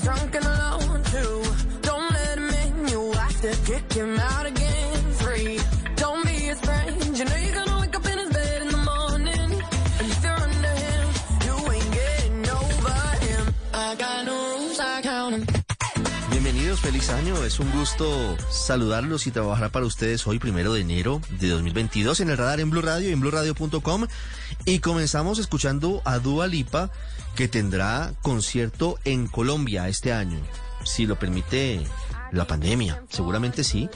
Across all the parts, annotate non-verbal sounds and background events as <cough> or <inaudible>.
Drunk and alone. Two, don't let him. You to kick him out again. Bienvenidos, feliz año. Es un gusto saludarlos y trabajar para ustedes hoy, primero de enero de 2022, en el radar en Blue Radio y en BlueRadio.com. Y comenzamos escuchando a Dua Lipa, que tendrá concierto en Colombia este año, si lo permite la pandemia. Seguramente sí.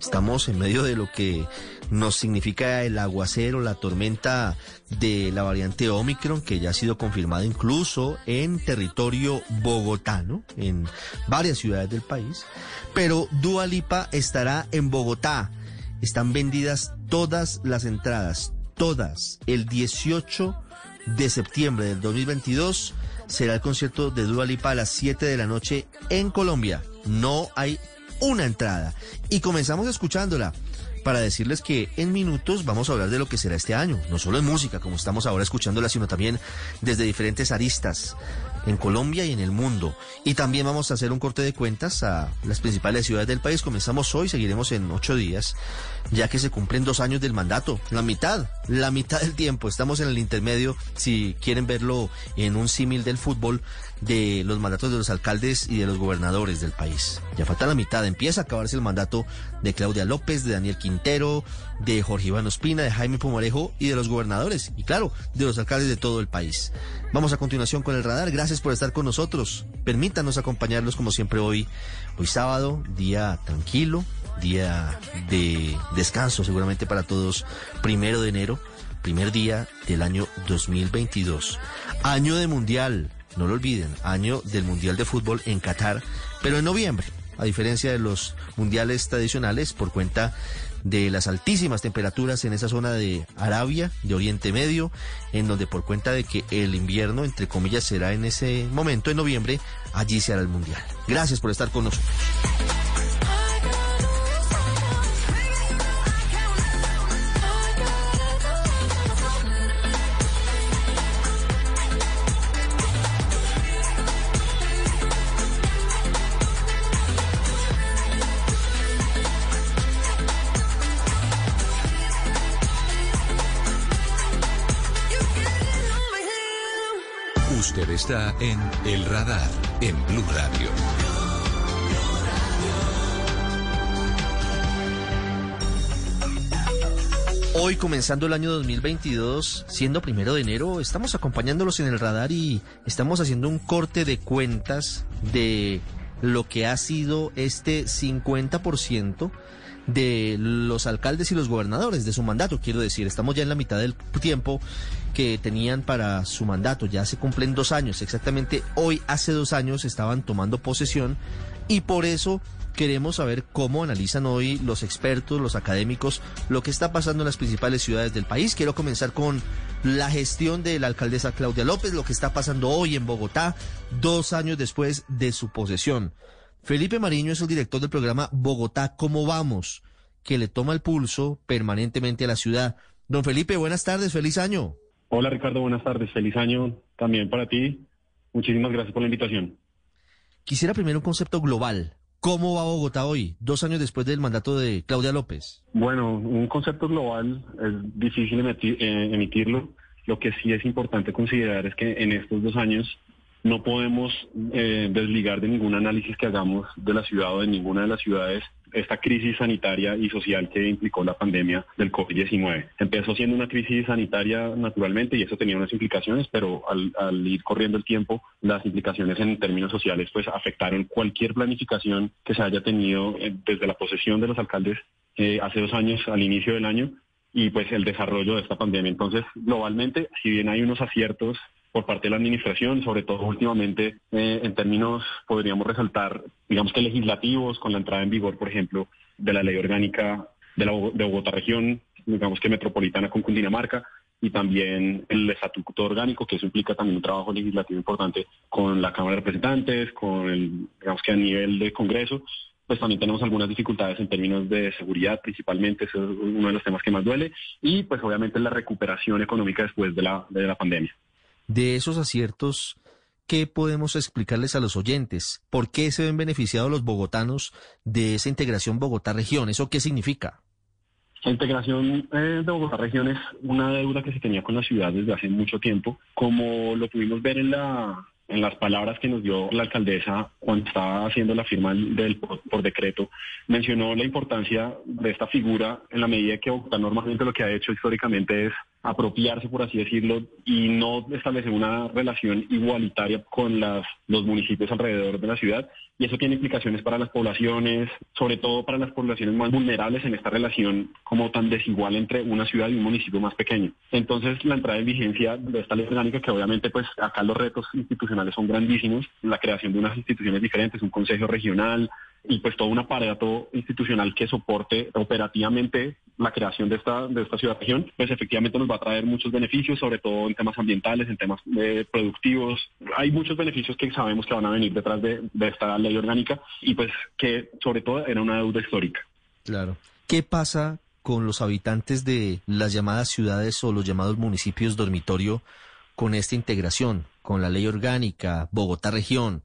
Estamos en medio de lo que nos significa el aguacero, la tormenta de la variante Omicron, que ya ha sido confirmada incluso en territorio bogotano, en varias ciudades del país. Pero Dua Lipa estará en Bogotá. Están vendidas todas las entradas, todas. El 18 de septiembre del 2022 será el concierto de Dua Lipa a las 7 de la noche en Colombia. No hay una entrada. Y comenzamos escuchándola para decirles que en minutos vamos a hablar de lo que será este año, no solo en música, como estamos ahora escuchándola, sino también desde diferentes aristas en Colombia y en el mundo. Y también vamos a hacer un corte de cuentas a las principales ciudades del país. Comenzamos hoy, seguiremos en ocho días, ya que se cumplen dos años del mandato, la mitad, la mitad del tiempo. Estamos en el intermedio, si quieren verlo en un símil del fútbol, de los mandatos de los alcaldes y de los gobernadores del país. Ya falta la mitad, empieza a acabarse el mandato de Claudia López, de Daniel Quintero, de Jorge Iván Ospina, de Jaime Pumarejo y de los gobernadores, y claro, de los alcaldes de todo el país. Vamos a continuación con el radar, gracias por estar con nosotros, permítanos acompañarlos como siempre hoy, hoy sábado, día tranquilo, día de descanso seguramente para todos, primero de enero, primer día del año 2022, año de mundial, no lo olviden, año del Mundial de Fútbol en Qatar, pero en noviembre, a diferencia de los mundiales tradicionales, por cuenta de las altísimas temperaturas en esa zona de Arabia, de Oriente Medio, en donde por cuenta de que el invierno, entre comillas, será en ese momento, en noviembre, allí se hará el Mundial. Gracias por estar con nosotros. En El Radar en Blue Radio. Hoy comenzando el año 2022, siendo primero de enero, estamos acompañándolos en el radar y estamos haciendo un corte de cuentas de lo que ha sido este 50% de los alcaldes y los gobernadores de su mandato, quiero decir, estamos ya en la mitad del tiempo que tenían para su mandato, ya se cumplen dos años, exactamente hoy hace dos años estaban tomando posesión y por eso queremos saber cómo analizan hoy los expertos, los académicos, lo que está pasando en las principales ciudades del país. Quiero comenzar con la gestión de la alcaldesa Claudia López, lo que está pasando hoy en Bogotá, dos años después de su posesión. Felipe Mariño es el director del programa Bogotá, ¿cómo vamos? que le toma el pulso permanentemente a la ciudad. Don Felipe, buenas tardes, feliz año. Hola Ricardo, buenas tardes, feliz año también para ti. Muchísimas gracias por la invitación. Quisiera primero un concepto global. ¿Cómo va Bogotá hoy, dos años después del mandato de Claudia López? Bueno, un concepto global es difícil eh, emitirlo. Lo que sí es importante considerar es que en estos dos años no podemos eh, desligar de ningún análisis que hagamos de la ciudad o de ninguna de las ciudades esta crisis sanitaria y social que implicó la pandemia del COVID-19. Empezó siendo una crisis sanitaria naturalmente y eso tenía unas implicaciones, pero al, ir corriendo el tiempo, las implicaciones en términos sociales pues afectaron cualquier planificación que se haya tenido eh, desde la posesión de los alcaldes eh, hace dos años al inicio del año y pues el desarrollo de esta pandemia. Entonces, globalmente, si bien hay unos aciertos por parte de la administración, sobre todo últimamente eh, en términos, podríamos resaltar, digamos que legislativos, con la entrada en vigor, por ejemplo, de la ley orgánica de, la, de Bogotá región, digamos que metropolitana con Cundinamarca, y también el estatuto orgánico, que eso implica también un trabajo legislativo importante con la Cámara de Representantes, con el, digamos que a nivel de Congreso, pues también tenemos algunas dificultades en términos de seguridad, principalmente, eso es uno de los temas que más duele, y pues obviamente la recuperación económica después de la, de la pandemia de esos aciertos, ¿qué podemos explicarles a los oyentes? ¿Por qué se ven beneficiados los bogotanos de esa integración Bogotá-región? ¿Eso qué significa? La integración eh, de Bogotá región es una deuda que se tenía con la ciudad desde hace mucho tiempo. Como lo pudimos ver en la en las palabras que nos dio la alcaldesa cuando estaba haciendo la firma del por, decreto, mencionó la importancia de esta figura en la medida que Bogotá normalmente lo que ha hecho históricamente es apropiarse, por así decirlo, y no establecer una relación igualitaria con las, los municipios alrededor de la ciudad. Y eso tiene implicaciones para las poblaciones, sobre todo para las poblaciones más vulnerables en esta relación como tan desigual entre una ciudad y un municipio más pequeño. Entonces, la entrada en vigencia de esta ley orgánica, que obviamente pues acá los retos institucionales son grandísimos, la creación de unas instituciones diferentes, un consejo regional, y pues todo un aparato institucional que soporte operativamente la creación de esta, de esta ciudad región, pues efectivamente nos va a traer muchos beneficios, sobre todo en temas ambientales, en temas eh, productivos. Hay muchos beneficios que sabemos que van a venir detrás de, de esta ley orgánica y pues que sobre todo era una deuda histórica. Claro. ¿Qué pasa con los habitantes de las llamadas ciudades o los llamados municipios dormitorio con esta integración, con la ley orgánica, Bogotá región?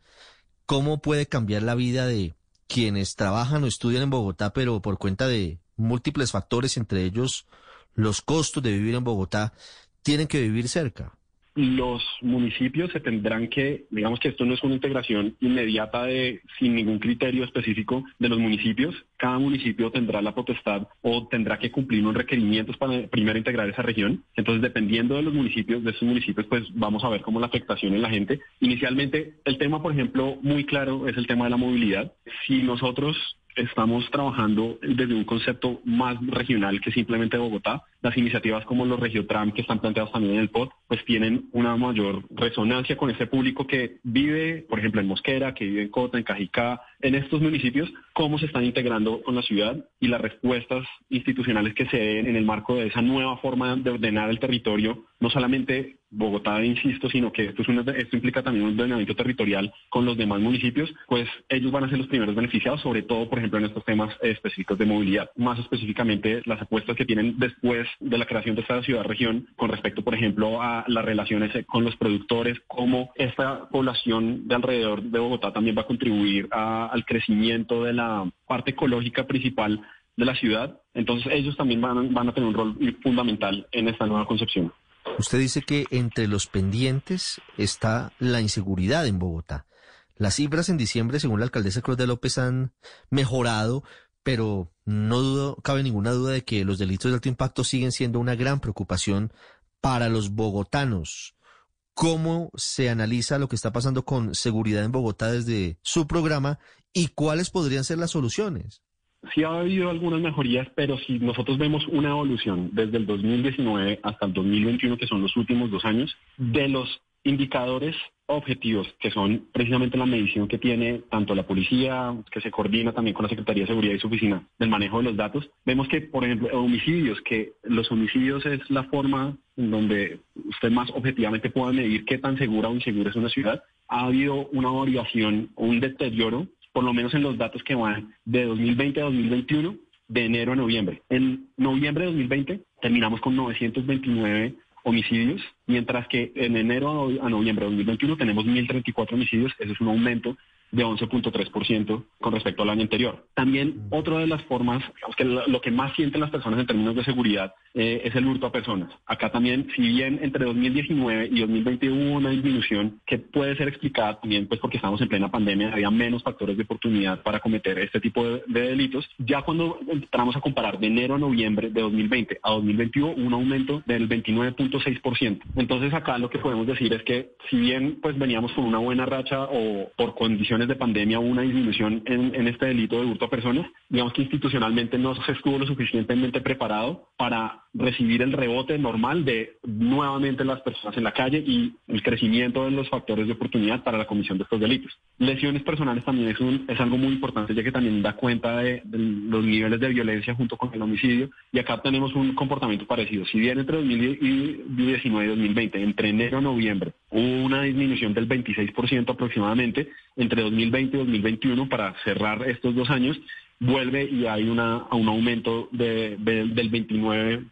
¿Cómo puede cambiar la vida de quienes trabajan o estudian en Bogotá, pero por cuenta de múltiples factores, entre ellos los costos de vivir en Bogotá, tienen que vivir cerca los municipios se tendrán que, digamos que esto no es una integración inmediata de sin ningún criterio específico de los municipios. Cada municipio tendrá la potestad o tendrá que cumplir unos requerimientos para primero integrar esa región. Entonces, dependiendo de los municipios, de esos municipios, pues vamos a ver cómo la afectación en la gente. Inicialmente, el tema, por ejemplo, muy claro es el tema de la movilidad. Si nosotros estamos trabajando desde un concepto más regional que simplemente Bogotá. Las iniciativas como los Regiotram que están planteados también en el POT, pues tienen una mayor resonancia con ese público que vive, por ejemplo, en Mosquera, que vive en Cota, en Cajicá, en estos municipios, cómo se están integrando con la ciudad y las respuestas institucionales que se den en el marco de esa nueva forma de ordenar el territorio, no solamente Bogotá, insisto, sino que esto, es esto implica también un ordenamiento territorial con los demás municipios, pues ellos van a ser los primeros beneficiados, sobre todo, por ejemplo, en estos temas específicos de movilidad. Más específicamente, las apuestas que tienen después de la creación de esta ciudad-región con respecto, por ejemplo, a las relaciones con los productores, cómo esta población de alrededor de Bogotá también va a contribuir al crecimiento de la parte ecológica principal de la ciudad. Entonces ellos también van a tener un rol fundamental en esta nueva concepción. Usted dice que entre los pendientes está la inseguridad en Bogotá. Las cifras en diciembre, según la alcaldesa Cruz de López, han mejorado, pero no cabe ninguna duda de que los delitos de alto impacto siguen siendo una gran preocupación para los bogotanos. ¿Cómo se analiza lo que está pasando con seguridad en Bogotá desde su programa y cuáles podrían ser las soluciones? sí ha habido algunas mejorías, pero si nosotros vemos una evolución desde el 2019 hasta el 2021, que son los últimos dos años, de los indicadores objetivos, que son precisamente la medición que tiene tanto la policía, que se coordina también con la Secretaría de Seguridad y su oficina del manejo de los datos, vemos que, por ejemplo, homicidios, que los homicidios es la forma en donde usted más objetivamente pueda medir qué tan segura o insegura es una ciudad, ha habido una variación, un deterioro, por lo menos en los datos que van de 2020 a 2021, de enero a noviembre. En noviembre de 2020 terminamos con 929 homicidios, mientras que en enero a noviembre de 2021 tenemos 1.034 homicidios, eso es un aumento de 11.3% con respecto al año anterior. También otra de las formas, digamos que lo, que más sienten las personas en términos de seguridad eh, es el hurto a personas. Acá también, si bien entre 2019 y 2020 hubo una disminución que puede ser explicada también pues porque estamos en plena pandemia, había menos factores de oportunidad para cometer este tipo de, delitos, ya cuando entramos a comparar de enero a noviembre de 2020 a 2021 un aumento del 29.6%. Entonces acá lo que podemos decir es que si bien pues veníamos con una buena racha o por condiciones de pandemia hubo una disminución en, este delito de hurto a personas, digamos que institucionalmente no se estuvo lo suficientemente preparado para recibir el rebote normal de nuevamente las personas en la calle y el crecimiento de los factores de oportunidad para la comisión de estos delitos. Lesiones personales también es, un, es algo muy importante ya que también da cuenta de, los niveles de violencia junto con el homicidio y acá tenemos un comportamiento parecido. Si bien entre 2019 y 2020, entre enero y noviembre, hubo una disminución del 26% aproximadamente, entre 2020 y 2021 para cerrar estos dos años, vuelve y hay una, un aumento de, del 29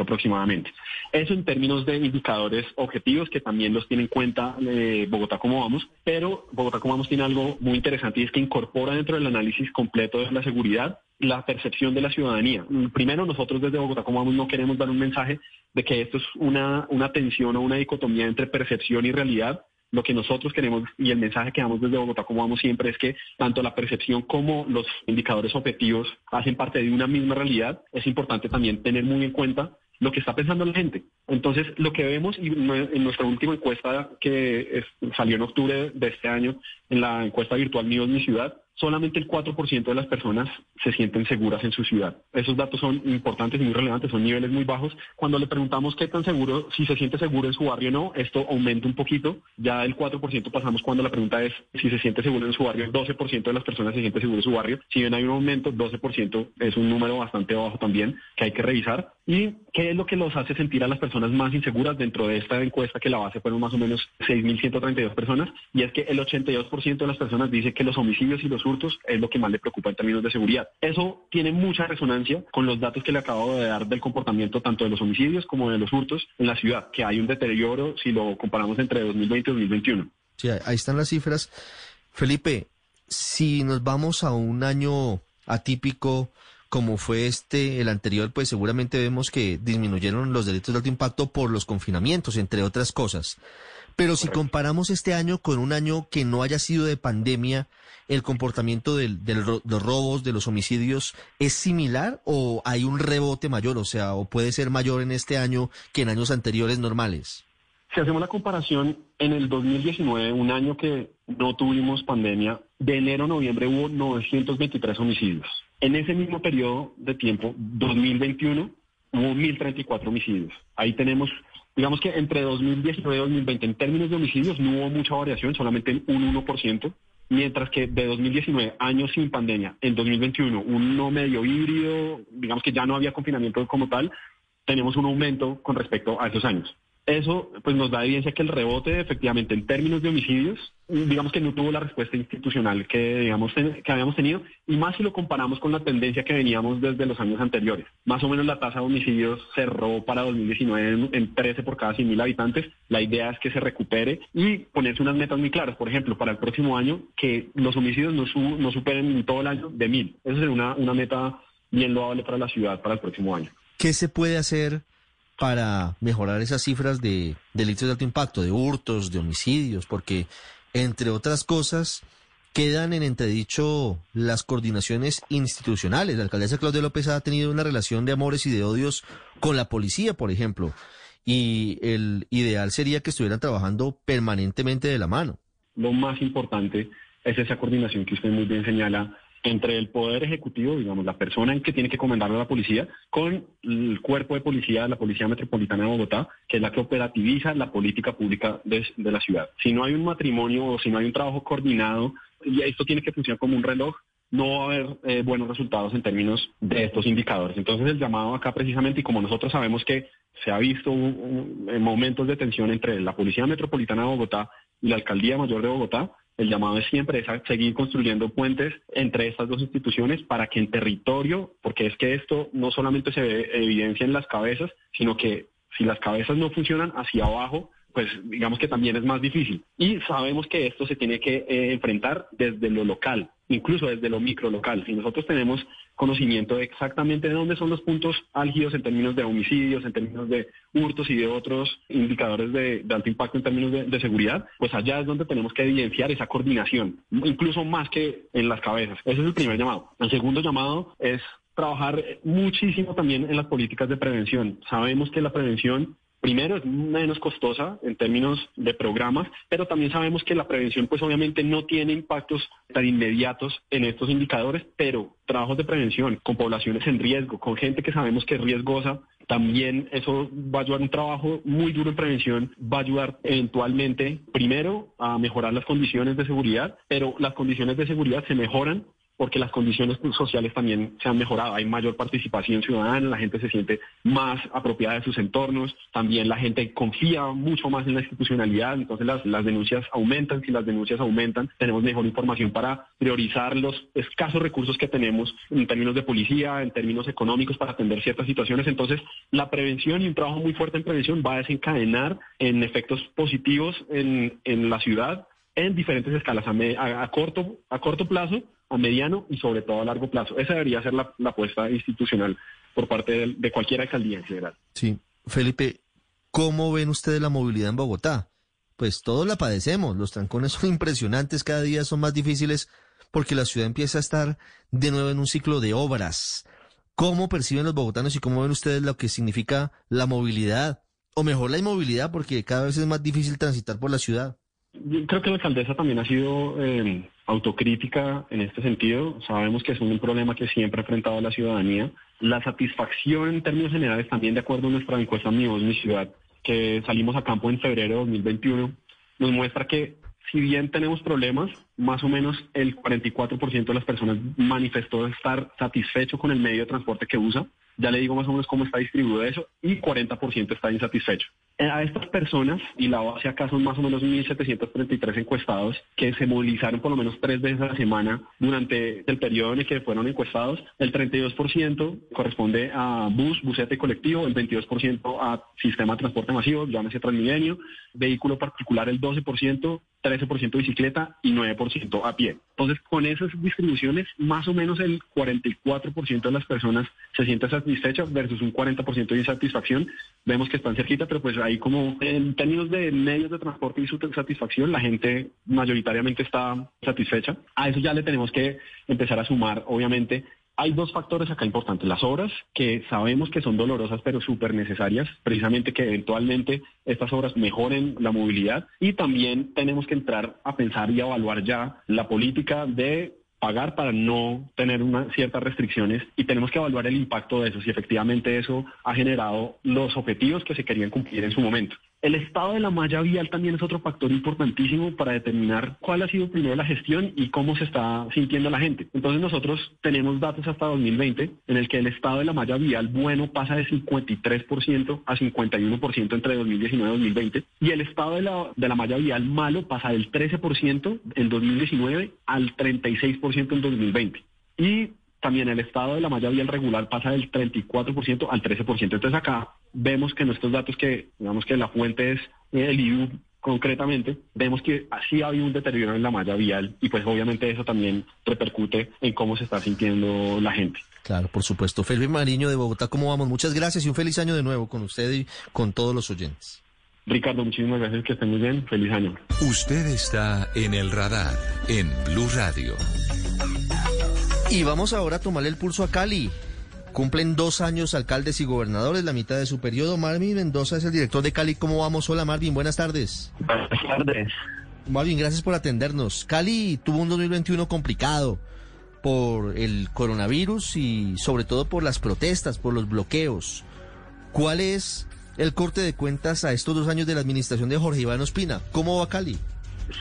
aproximadamente. Eso en términos de indicadores objetivos que también los tiene en cuenta eh, Bogotá como vamos, pero Bogotá como vamos tiene algo muy interesante y es que incorpora dentro del análisis completo de la seguridad la percepción de la ciudadanía. Primero, nosotros desde Bogotá como vamos no queremos dar un mensaje de que esto es una, una tensión o una dicotomía entre percepción y realidad, lo que nosotros queremos y el mensaje que damos desde Bogotá, como vamos siempre, es que tanto la percepción como los indicadores objetivos hacen parte de una misma realidad. Es importante también tener muy en cuenta lo que está pensando la gente. Entonces, lo que vemos y en nuestra última encuesta que salió en octubre de este año, en la encuesta virtual Mío Mi Ciudad, solamente el 4% de las personas se sienten seguras en su ciudad. Esos datos son importantes y muy relevantes, son niveles muy bajos. Cuando le preguntamos qué tan seguro, si se siente seguro en su barrio o no, esto aumenta un poquito. Ya el 4% pasamos cuando la pregunta es si se siente seguro en su barrio. El 12% de las personas se siente seguro en su barrio. Si bien hay un aumento, 12% es un número bastante bajo también que hay que revisar. ¿Y qué es lo que los hace sentir a las personas más inseguras dentro de esta encuesta que la base fueron más o menos 6.132 personas? Y es que el 82% de las personas dice que los homicidios y los hurtos es lo que más le preocupa en términos de seguridad. Eso tiene mucha resonancia con los datos que le acabo de dar del comportamiento tanto de los homicidios como de los hurtos en la ciudad, que hay un deterioro si lo comparamos entre 2020 y 2021. Sí, ahí están las cifras. Felipe, si nos vamos a un año atípico como fue este, el anterior, pues seguramente vemos que disminuyeron los delitos de alto impacto por los confinamientos, entre otras cosas. Pero si comparamos este año con un año que no haya sido de pandemia, ¿el comportamiento de los robos, de los homicidios, es similar o hay un rebote mayor? O sea, ¿o puede ser mayor en este año que en años anteriores normales? Si hacemos la comparación, en el 2019, un año que no tuvimos pandemia, de enero a noviembre hubo 923 homicidios. En ese mismo periodo de tiempo, 2021, hubo 1.034 homicidios. Ahí tenemos Digamos que entre 2019 y 2020, en términos de homicidios, no hubo mucha variación, solamente un 1%, mientras que de 2019, años sin pandemia, en 2021, uno medio híbrido, digamos que ya no había confinamiento como tal, tenemos un aumento con respecto a esos años. Eso pues nos da evidencia que el rebote efectivamente en términos de homicidios, digamos que no tuvo la respuesta institucional que, digamos, que habíamos tenido, y más si lo comparamos con la tendencia que veníamos desde los años anteriores. Más o menos la tasa de homicidios cerró para 2019 en, 13 por cada 100.000 habitantes. La idea es que se recupere y ponerse unas metas muy claras. Por ejemplo, para el próximo año, que los homicidios no, no superen en todo el año de 1.000. Esa sería una, una meta bien loable para la ciudad para el próximo año. ¿Qué se puede hacer para mejorar esas cifras de delitos de alto impacto, de hurtos, de homicidios, porque, entre otras cosas, quedan en entredicho las coordinaciones institucionales. La alcaldesa Claudia López ha tenido una relación de amores y de odios con la policía, por ejemplo, y el ideal sería que estuvieran trabajando permanentemente de la mano. Lo más importante es esa coordinación que usted muy bien señala entre el poder ejecutivo, digamos, la persona en que tiene que comandarle a la policía, con el cuerpo de policía de la Policía Metropolitana de Bogotá, que es la que operativiza la política pública de, de la ciudad. Si no hay un matrimonio o si no hay un trabajo coordinado, y esto tiene que funcionar como un reloj, no va a haber eh, buenos resultados en términos de estos indicadores. Entonces el llamado acá precisamente, y como nosotros sabemos que se ha visto en momentos de tensión entre la Policía Metropolitana de Bogotá y la Alcaldía Mayor de Bogotá, el llamado es siempre es seguir construyendo puentes entre estas dos instituciones para que en territorio, porque es que esto no solamente se ve evidencia en las cabezas, sino que si las cabezas no funcionan hacia abajo, pues digamos que también es más difícil. Y sabemos que esto se tiene que eh, enfrentar desde lo local, incluso desde lo micro local. Si nosotros tenemos conocimiento de exactamente de dónde son los puntos álgidos en términos de homicidios, en términos de hurtos y de otros indicadores de, alto impacto en términos de, seguridad, pues allá es donde tenemos que evidenciar esa coordinación, incluso más que en las cabezas. Ese es el primer llamado. El segundo llamado es trabajar muchísimo también en las políticas de prevención. Sabemos que la prevención Primero, es menos costosa en términos de programas, pero también sabemos que la prevención, pues obviamente no tiene impactos tan inmediatos en estos indicadores, pero trabajos de prevención con poblaciones en riesgo, con gente que sabemos que es riesgosa, también eso va a ayudar. Un trabajo muy duro en prevención, va a ayudar eventualmente, primero, a mejorar las condiciones de seguridad, pero las condiciones de seguridad se mejoran porque las condiciones sociales también se han mejorado. Hay mayor participación ciudadana, la gente se siente más apropiada de sus entornos, también la gente confía mucho más en la institucionalidad, entonces las, las denuncias aumentan, si las denuncias aumentan, tenemos mejor información para priorizar los escasos recursos que tenemos en términos de policía, en términos económicos para atender ciertas situaciones. Entonces, la prevención y un trabajo muy fuerte en prevención va a desencadenar en efectos positivos en, en la ciudad en diferentes escalas, a, corto, a corto plazo, a mediano y sobre todo a largo plazo. Esa debería ser la, apuesta institucional por parte de, de, cualquier alcaldía en general. Sí, Felipe, ¿cómo ven ustedes la movilidad en Bogotá? Pues todos la padecemos, los trancones son <laughs> impresionantes, cada día son más difíciles porque la ciudad empieza a estar de nuevo en un ciclo de obras. ¿Cómo perciben los bogotanos y cómo ven ustedes lo que significa la movilidad? O mejor la inmovilidad, porque cada vez es más difícil transitar por la ciudad. Creo que la alcaldesa también ha sido eh, autocrítica en este sentido. Sabemos que es un problema que siempre ha enfrentado a la ciudadanía. La satisfacción en términos generales, también de acuerdo a nuestra encuesta Mi Voz, Mi Ciudad, que salimos a campo en febrero de 2021, nos muestra que si bien tenemos problemas, más o menos el 44% de las personas manifestó estar satisfecho con el medio de transporte que usa. Ya le digo más o menos cómo está distribuido eso y 40% está insatisfecho. Eh, a estas personas, y la base acá son más o menos 1.733 encuestados que se movilizaron por lo menos tres veces a la semana durante el periodo en el que fueron encuestados. El 32% corresponde a bus, busete colectivo, el 22% a sistema de transporte masivo, llámese Transmilenio, vehículo particular el 12%, 13% bicicleta y 9% a pie. Entonces, con esas distribuciones, más o menos el 44% de las personas se sienten satisfechas versus un 40% de insatisfacción. Vemos que están cerquita, pero pues ahí como en términos de medios de transporte y su satisfacción, la gente mayoritariamente está satisfecha. A eso ya le tenemos que empezar a sumar, obviamente, hay dos factores acá importantes. Las obras, que sabemos que son dolorosas, pero súper necesarias, precisamente que eventualmente estas obras mejoren la movilidad. Y también tenemos que entrar a pensar y evaluar ya la política de pagar para no tener unas ciertas restricciones y tenemos que evaluar el impacto de eso, si efectivamente eso ha generado los objetivos que se querían cumplir en su momento. El estado de la malla vial también es otro factor importantísimo para determinar cuál ha sido primero la gestión y cómo se está sintiendo la gente. Entonces nosotros tenemos datos hasta 2020 en el que el estado de la malla vial bueno pasa de 53% a 51% entre 2019 y 2020 y el estado de la, de la malla vial malo pasa del 13% en 2019 al 36% en 2020. Y también el estado de la malla vial regular pasa del 34% al 13%. Entonces acá vemos que nuestros datos que, digamos que la fuente es el IU concretamente, vemos que así ha habido un deterioro en la malla vial y pues obviamente eso también repercute en cómo se está sintiendo la gente. Claro, por supuesto. Felipe Mariño de Bogotá, ¿cómo vamos? Muchas gracias y un feliz año de nuevo con usted y con todos los oyentes. Ricardo, muchísimas gracias, que estén muy bien. Feliz año. Usted está en el radar en Blue Radio. Y vamos ahora a tomarle el pulso a Cali. Cumplen dos años alcaldes y gobernadores, la mitad de su periodo. Marvin Mendoza es el director de Cali. ¿Cómo vamos? Hola Marvin, buenas tardes. Buenas tardes. Marvin, gracias por atendernos. Cali tuvo un 2021 complicado, por el coronavirus y sobre todo por las protestas, por los bloqueos. ¿Cuál es el corte de cuentas a estos dos años de la administración de Jorge Iván Ospina? ¿Cómo va Cali?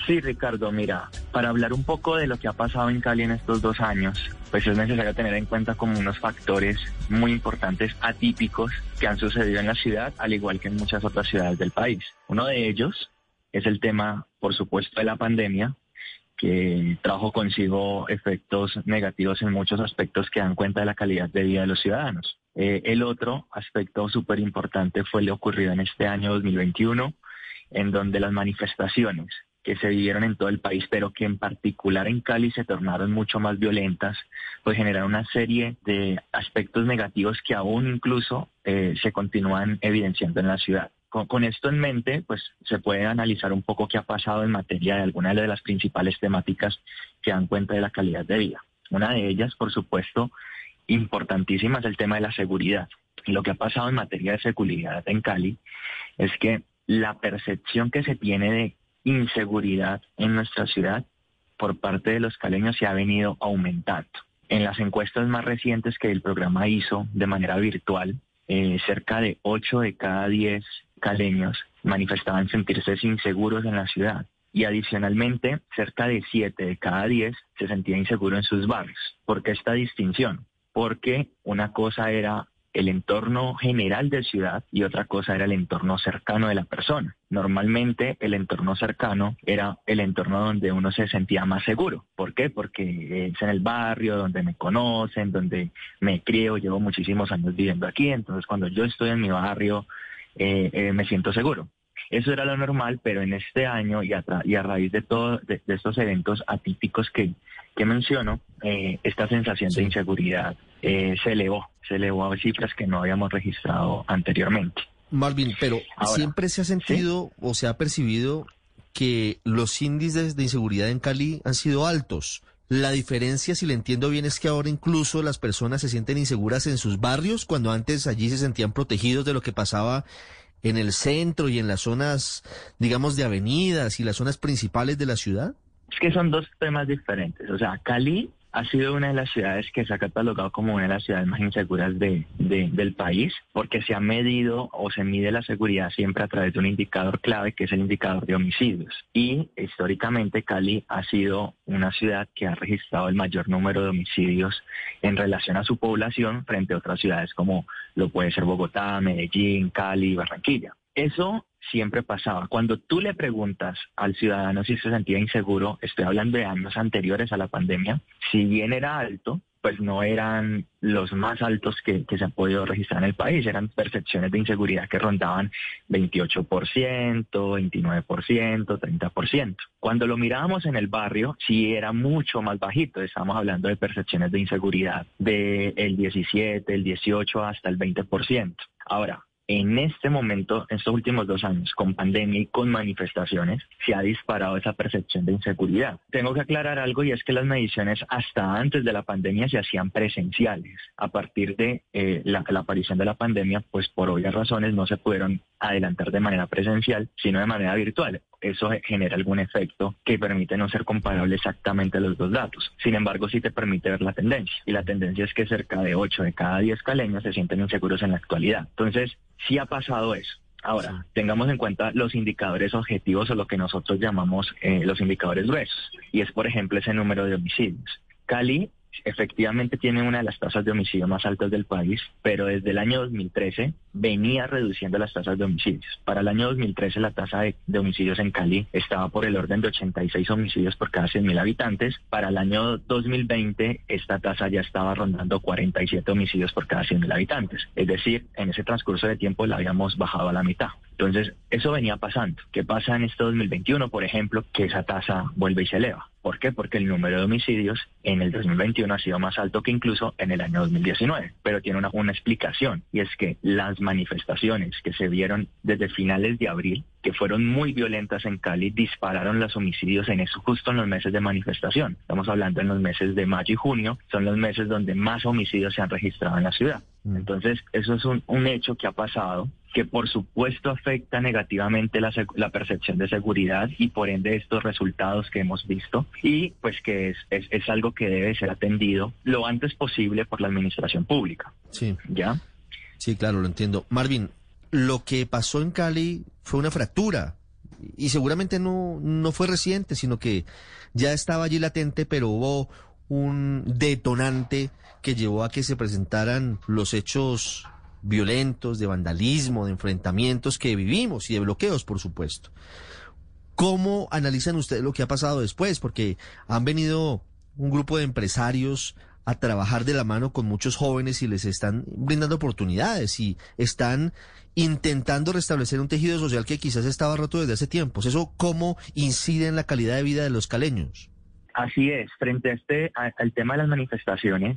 Sí, Ricardo, mira, para hablar un poco de lo que ha pasado en Cali en estos dos años, pues es necesario tener en cuenta como unos factores muy importantes atípicos que han sucedido en la ciudad, al igual que en muchas otras ciudades del país. Uno de ellos es el tema, por supuesto, de la pandemia, que trajo consigo efectos negativos en muchos aspectos que dan cuenta de la calidad de vida de los ciudadanos. Eh, el otro aspecto súper importante fue lo ocurrido en este año 2021, en donde las manifestaciones que se vivieron en todo el país, pero que en particular en Cali se tornaron mucho más violentas, pues generaron una serie de aspectos negativos que aún incluso eh, se continúan evidenciando en la ciudad. Con, esto en mente, pues se puede analizar un poco qué ha pasado en materia de algunas de las principales temáticas que dan cuenta de la calidad de vida. Una de ellas, por supuesto, importantísima es el tema de la seguridad. Y lo que ha pasado en materia de seguridad en Cali es que la percepción que se tiene de inseguridad en nuestra ciudad por parte de los caleños se ha venido aumentando. En las encuestas más recientes que el programa hizo de manera virtual, eh, cerca de 8 de cada 10 caleños manifestaban sentirse inseguros en la ciudad. Y adicionalmente, cerca de 7 de cada 10 se sentía inseguro en sus barrios. ¿Por qué esta distinción? Porque una cosa era el entorno general de ciudad y otra cosa era el entorno cercano de la persona. Normalmente el entorno cercano era el entorno donde uno se sentía más seguro. ¿Por qué? Porque es en el barrio donde me conocen, donde me crío, llevo muchísimos años viviendo aquí, entonces cuando yo estoy en mi barrio eh, eh, me siento seguro. Eso era lo normal, pero en este año y a, y a raíz de todos de, estos eventos atípicos que, que menciono, eh, esta sensación de inseguridad se elevó se elevó a cifras que no habíamos registrado anteriormente. Marvin, pero siempre se ha sentido o se ha percibido que los índices de inseguridad en Cali han sido altos. La diferencia, si le entiendo bien, es que ahora incluso las personas se sienten inseguras en sus barrios cuando antes allí se sentían protegidos de lo que pasaba en el centro y en las zonas, digamos, de avenidas y las zonas principales de la ciudad. Es que son dos temas diferentes. O sea, Cali ha sido una de las ciudades que se ha catalogado como una de las ciudades más inseguras de, del país, porque se ha medido o se mide la seguridad siempre a través de un indicador clave, que es el indicador de homicidios. Y históricamente Cali ha sido una ciudad que ha registrado el mayor número de homicidios en relación a su población frente a otras ciudades como lo puede ser Bogotá, Medellín, Cali, Barranquilla. Eso siempre pasaba. Cuando tú le preguntas al ciudadano si se sentía inseguro, estoy hablando de años anteriores a la pandemia, si bien era alto, pues no eran los más altos que, se han podido registrar en el país, eran percepciones de inseguridad que rondaban 28%, 29%, 30%. Cuando lo mirábamos en el barrio, sí era mucho más bajito, estábamos hablando de percepciones de inseguridad del el 17, el 18 hasta el 20%. Ahora, en este momento, en estos últimos dos años, con pandemia y con manifestaciones, se ha disparado esa percepción de inseguridad. Tengo que aclarar algo y es que las mediciones hasta antes de la pandemia se hacían presenciales. A partir de eh, la, la, aparición de la pandemia, pues por obvias razones no se pudieron adelantar de manera presencial, sino de manera virtual eso genera algún efecto que permite no ser comparable exactamente los dos datos. Sin embargo, sí te permite ver la tendencia. Y la tendencia es que cerca de 8 de cada 10 caleños se sienten inseguros en la actualidad. Entonces, sí ha pasado eso. Ahora, tengamos en cuenta los indicadores objetivos o lo que nosotros llamamos eh, los indicadores gruesos. Y es, por ejemplo, ese número de homicidios. Cali efectivamente tiene una de las tasas de homicidio más altas del país, pero desde el año 2013 venía reduciendo las tasas de homicidios. Para el año 2013 la tasa de, homicidios en Cali estaba por el orden de 86 homicidios por cada 100.000 habitantes. Para el año 2020 esta tasa ya estaba rondando 47 homicidios por cada 100.000 habitantes. Es decir, en ese transcurso de tiempo la habíamos bajado a la mitad. Entonces, eso venía pasando. ¿Qué pasa en este 2021, por ejemplo, que esa tasa vuelve y se eleva? ¿Por qué? Porque el número de homicidios en el 2021 ha sido más alto que incluso en el año 2019. Pero tiene una, una explicación y es que las manifestaciones que se vieron desde finales de abril, que fueron muy violentas en Cali, dispararon los homicidios en eso justo en los meses de manifestación. Estamos hablando en los meses de mayo y junio, son los meses donde más homicidios se han registrado en la ciudad. Mm. Entonces, eso es un, un hecho que ha pasado que por supuesto afecta negativamente la, la, percepción de seguridad y por ende estos resultados que hemos visto y pues que es, es, es, algo que debe ser atendido lo antes posible por la administración pública. Sí. ¿Ya? Sí, claro, lo entiendo. Marvin, lo que pasó en Cali fue una fractura y seguramente no, no fue reciente, sino que ya estaba allí latente, pero hubo un detonante que llevó a que se presentaran los hechos violentos, de vandalismo, de enfrentamientos que vivimos y de bloqueos, por supuesto. ¿Cómo analizan ustedes lo que ha pasado después? Porque han venido un grupo de empresarios a trabajar de la mano con muchos jóvenes y les están brindando oportunidades y están intentando restablecer un tejido social que quizás estaba roto desde hace tiempos. ¿Eso cómo incide en la calidad de vida de los caleños? Así es, frente a este, al tema de las manifestaciones,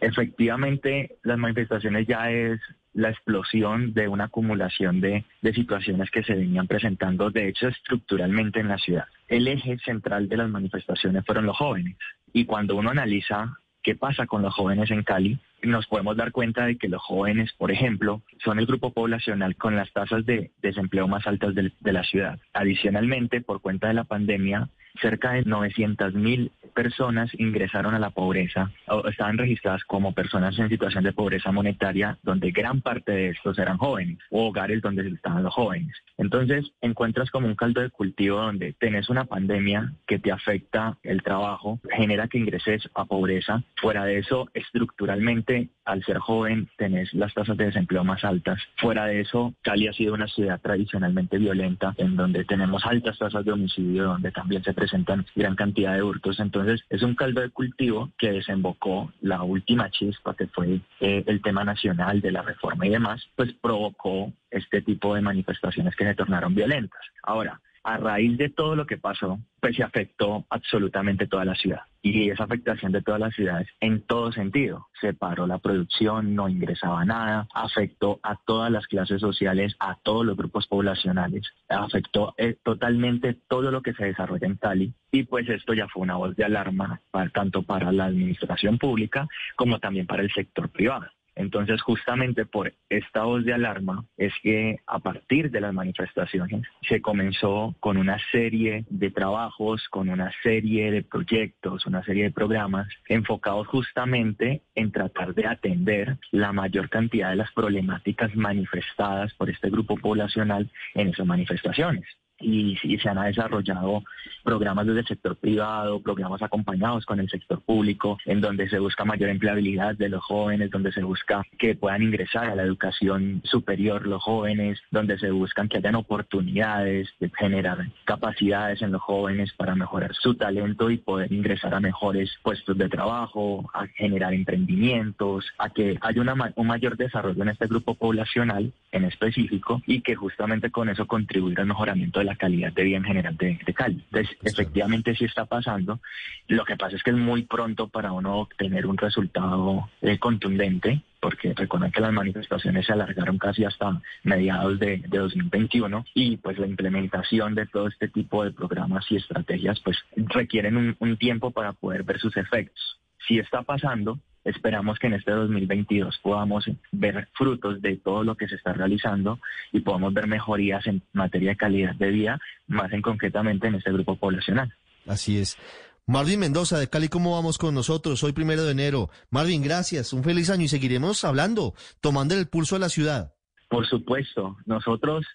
efectivamente las manifestaciones ya es la explosión de una acumulación de, de, situaciones que se venían presentando, de hecho, estructuralmente en la ciudad. El eje central de las manifestaciones fueron los jóvenes. Y cuando uno analiza qué pasa con los jóvenes en Cali, nos podemos dar cuenta de que los jóvenes, por ejemplo, son el grupo poblacional con las tasas de desempleo más altas de, la ciudad. Adicionalmente, por cuenta de la pandemia, cerca de 900 mil personas ingresaron a la pobreza o estaban registradas como personas en situación de pobreza monetaria, donde gran parte de estos eran jóvenes o hogares donde estaban los jóvenes. Entonces, encuentras como un caldo de cultivo donde tenés una pandemia que te afecta el trabajo, genera que ingreses a pobreza. Fuera de eso, estructuralmente, al ser joven, tenés las tasas de desempleo más altas. Fuera de eso, Cali ha sido una ciudad tradicionalmente violenta, en donde tenemos altas tasas de homicidio, donde también se presentan gran cantidad de hurtos. Entonces, es un caldo de cultivo que desembocó la última chispa, que fue eh, el tema nacional de la reforma y demás, pues provocó este tipo de manifestaciones que se tornaron violentas. Ahora, a raíz de todo lo que pasó, pues se afectó absolutamente toda la ciudad. Y esa afectación de todas las ciudades en todo sentido. Se paró la producción, no ingresaba nada, afectó a todas las clases sociales, a todos los grupos poblacionales, afectó eh, totalmente todo lo que se desarrolla en Cali. Y pues esto ya fue una voz de alarma para, tanto para la administración pública como también para el sector privado. Entonces, justamente por esta voz de alarma es que a partir de las manifestaciones se comenzó con una serie de trabajos, con una serie de proyectos, una serie de programas enfocados justamente en tratar de atender la mayor cantidad de las problemáticas manifestadas por este grupo poblacional en esas manifestaciones y, se han desarrollado programas desde el sector privado, programas acompañados con el sector público, en donde se busca mayor empleabilidad de los jóvenes, donde se busca que puedan ingresar a la educación superior los jóvenes, donde se buscan que hayan oportunidades de generar capacidades en los jóvenes para mejorar su talento y poder ingresar a mejores puestos de trabajo, a generar emprendimientos, a que haya un mayor desarrollo en este grupo poblacional en específico y que justamente con eso contribuir al mejoramiento de la calidad de vida en general de, Cali. Entonces, efectivamente sí está pasando. Lo que pasa es que es muy pronto para uno obtener un resultado eh, contundente, porque recuerden que las manifestaciones se alargaron casi hasta mediados de, 2021 y pues la implementación de todo este tipo de programas y estrategias pues requieren un, un tiempo para poder ver sus efectos. Si está pasando, Esperamos que en este 2022 podamos ver frutos de todo lo que se está realizando y podamos ver mejorías en materia de calidad de vida, más en concretamente en este grupo poblacional. Así es. Marvin Mendoza, de Cali, ¿cómo vamos con nosotros? Hoy primero de enero. Marvin, gracias. Un feliz año y seguiremos hablando, tomando el pulso a la ciudad. Por supuesto. Nosotros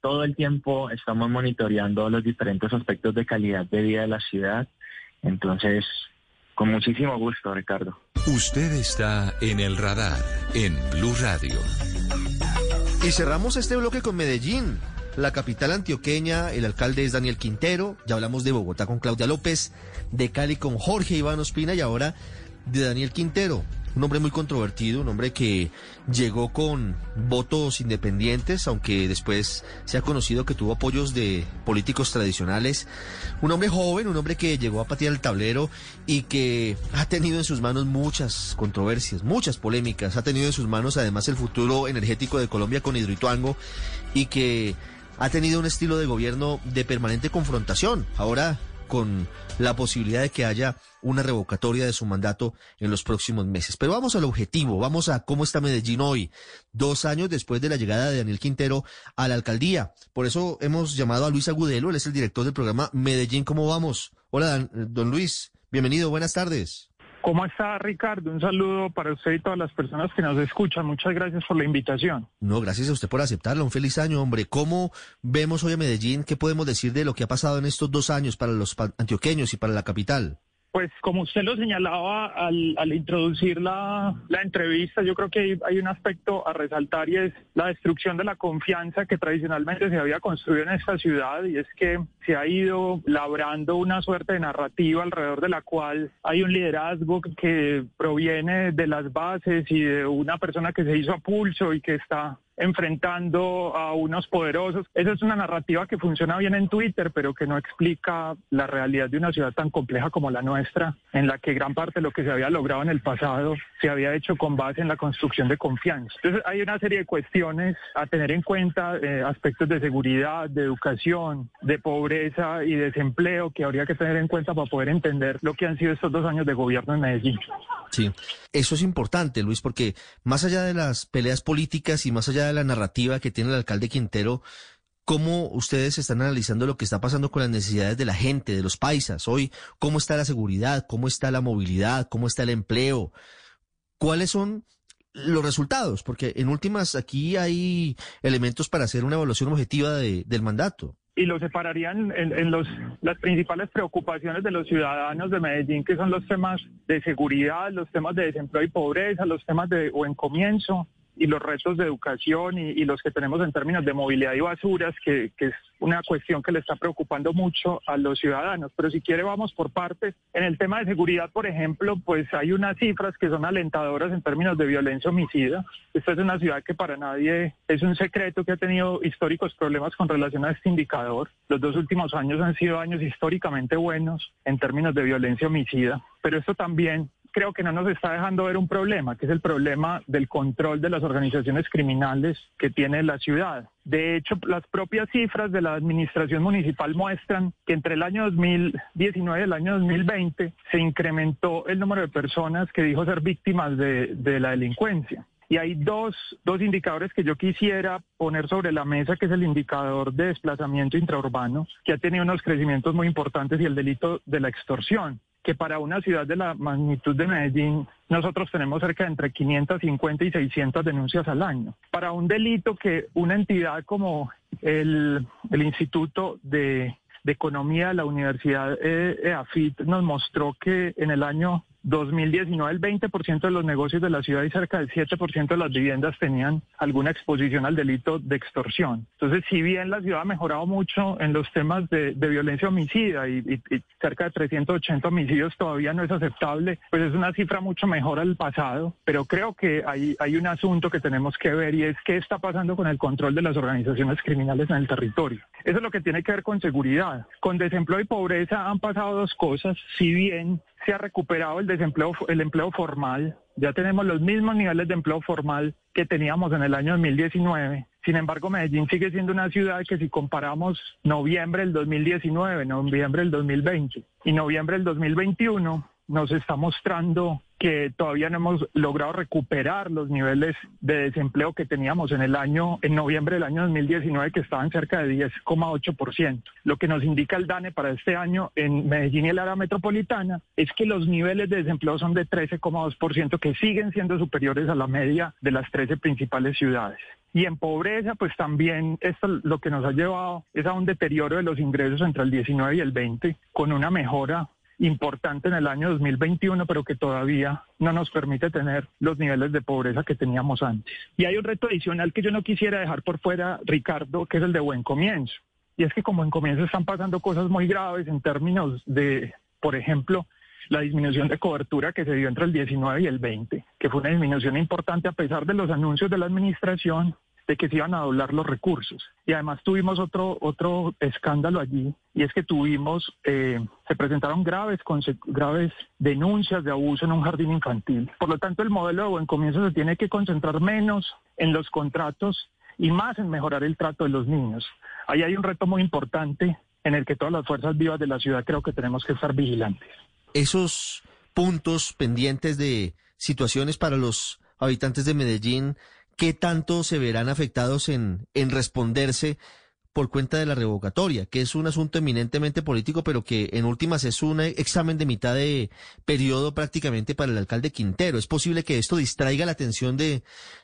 todo el tiempo estamos monitoreando los diferentes aspectos de calidad de vida de la ciudad. Entonces, con muchísimo gusto, Ricardo. Usted está en el radar en Blue Radio. Y cerramos este bloque con Medellín. La capital antioqueña, el alcalde es Daniel Quintero, ya hablamos de Bogotá con Claudia López, de Cali con Jorge Iván Ospina y ahora de Daniel Quintero un hombre muy controvertido, un hombre que llegó con votos independientes, aunque después se ha conocido que tuvo apoyos de políticos tradicionales, un hombre joven, un hombre que llegó a patear el tablero y que ha tenido en sus manos muchas controversias, muchas polémicas, ha tenido en sus manos además el futuro energético de Colombia con Hidroituango y que ha tenido un estilo de gobierno de permanente confrontación. Ahora con la posibilidad de que haya una revocatoria de su mandato en los próximos meses. Pero vamos al objetivo, vamos a cómo está Medellín hoy, dos años después de la llegada de Daniel Quintero a la alcaldía. Por eso hemos llamado a Luis Agudelo, él es el director del programa Medellín, ¿cómo vamos? Hola, don Luis, bienvenido, buenas tardes. ¿Cómo está Ricardo? Un saludo para usted y todas las personas que nos escuchan. Muchas gracias por la invitación. No, gracias a usted por aceptarlo. Un feliz año, hombre. ¿Cómo vemos hoy a Medellín? ¿Qué podemos decir de lo que ha pasado en estos dos años para los antioqueños y para la capital? Pues como usted lo señalaba al, al introducir la, la, entrevista, yo creo que hay, hay, un aspecto a resaltar y es la destrucción de la confianza que tradicionalmente se había construido en esta ciudad y es que se ha ido labrando una suerte de narrativa alrededor de la cual hay un liderazgo que proviene de las bases y de una persona que se hizo a pulso y que está enfrentando a unos poderosos. Esa es una narrativa que funciona bien en Twitter, pero que no explica la realidad de una ciudad tan compleja como la nuestra, en la que gran parte de lo que se había logrado en el pasado se había hecho con base en la construcción de confianza. Entonces hay una serie de cuestiones a tener en cuenta, eh, aspectos de seguridad, de educación, de pobreza y desempleo que habría que tener en cuenta para poder entender lo que han sido estos dos años de gobierno en Medellín. Sí, eso es importante, Luis, porque más allá de las peleas políticas y más allá de la narrativa que tiene el alcalde Quintero, ¿cómo ustedes están analizando lo que está pasando con las necesidades de la gente, de los paisas? Hoy, ¿cómo está la seguridad? ¿Cómo está la movilidad? ¿Cómo está el empleo? ¿Cuáles son los resultados? Porque en últimas aquí hay elementos para hacer una evaluación objetiva del mandato y lo separarían en, en, los, las principales preocupaciones de los ciudadanos de Medellín, que son los temas de seguridad, los temas de desempleo y pobreza, los temas de buen comienzo, y los retos de educación y, los que tenemos en términos de movilidad y basuras, que, es una cuestión que le está preocupando mucho a los ciudadanos. Pero si quiere, vamos por partes. En el tema de seguridad, por ejemplo, pues hay unas cifras que son alentadoras en términos de violencia homicida. Esta es una ciudad que para nadie es un secreto que ha tenido históricos problemas con relación a este indicador. Los dos últimos años han sido años históricamente buenos en términos de violencia homicida, pero esto también creo que no nos está dejando ver un problema, que es el problema del control de las organizaciones criminales que tiene la ciudad. De hecho, las propias cifras de la administración municipal muestran que entre el año 2019 y el año 2020 se incrementó el número de personas que dijo ser víctimas de, de la delincuencia. Y hay dos, dos indicadores que yo quisiera poner sobre la mesa, que es el indicador de desplazamiento intraurbano, que ha tenido unos crecimientos muy importantes, y el delito de la extorsión que para una ciudad de la magnitud de Medellín nosotros tenemos cerca de entre 550 y 600 denuncias al año. Para un delito que una entidad como el, Instituto de, Economía de la Universidad EAFIT nos mostró que en el año 2019 el 20% de los negocios de la ciudad y cerca del 7% de las viviendas tenían alguna exposición al delito de extorsión. Entonces, si bien la ciudad ha mejorado mucho en los temas de, violencia homicida y, cerca de 380 homicidios todavía no es aceptable, pues es una cifra mucho mejor al pasado, pero creo que hay, hay un asunto que tenemos que ver y es qué está pasando con el control de las organizaciones criminales en el territorio. Eso es lo que tiene que ver con seguridad. Con desempleo y pobreza han pasado dos cosas, si bien se ha recuperado el desempleo, el empleo formal. Ya tenemos los mismos niveles de empleo formal que teníamos en el año 2019. Sin embargo, Medellín sigue siendo una ciudad que si comparamos noviembre del 2019, noviembre del 2020 y noviembre del 2021, nos está mostrando que todavía no hemos logrado recuperar los niveles de desempleo que teníamos en el año, en noviembre del año 2019, que estaban cerca de 10,8%. Lo que nos indica el DANE para este año en Medellín y el área metropolitana es que los niveles de desempleo son de 13,2%, que siguen siendo superiores a la media de las 13 principales ciudades. Y en pobreza, pues también esto lo que nos ha llevado es a un deterioro de los ingresos entre el 19 y el 20, con una mejora importante en el año 2021, pero que todavía no nos permite tener los niveles de pobreza que teníamos antes. Y hay un reto adicional que yo no quisiera dejar por fuera, Ricardo, que es el de buen comienzo. Y es que como en comienzo están pasando cosas muy graves en términos de, por ejemplo, la disminución de cobertura que se dio entre el 19 y el 20, que fue una disminución importante a pesar de los anuncios de la administración de que se iban a doblar los recursos. Y además tuvimos otro, otro escándalo allí, y es que tuvimos, eh, se presentaron graves, graves denuncias de abuso en un jardín infantil. Por lo tanto, el modelo de buen comienzo se tiene que concentrar menos en los contratos y más en mejorar el trato de los niños. Ahí hay un reto muy importante en el que todas las fuerzas vivas de la ciudad creo que tenemos que estar vigilantes. Esos puntos pendientes de situaciones para los habitantes de Medellín, ¿qué tanto se verán afectados en, en responderse por cuenta de la revocatoria, que es un asunto eminentemente político, pero que en últimas es un examen de mitad de periodo prácticamente para el alcalde Quintero. ¿Es posible que esto distraiga la atención de,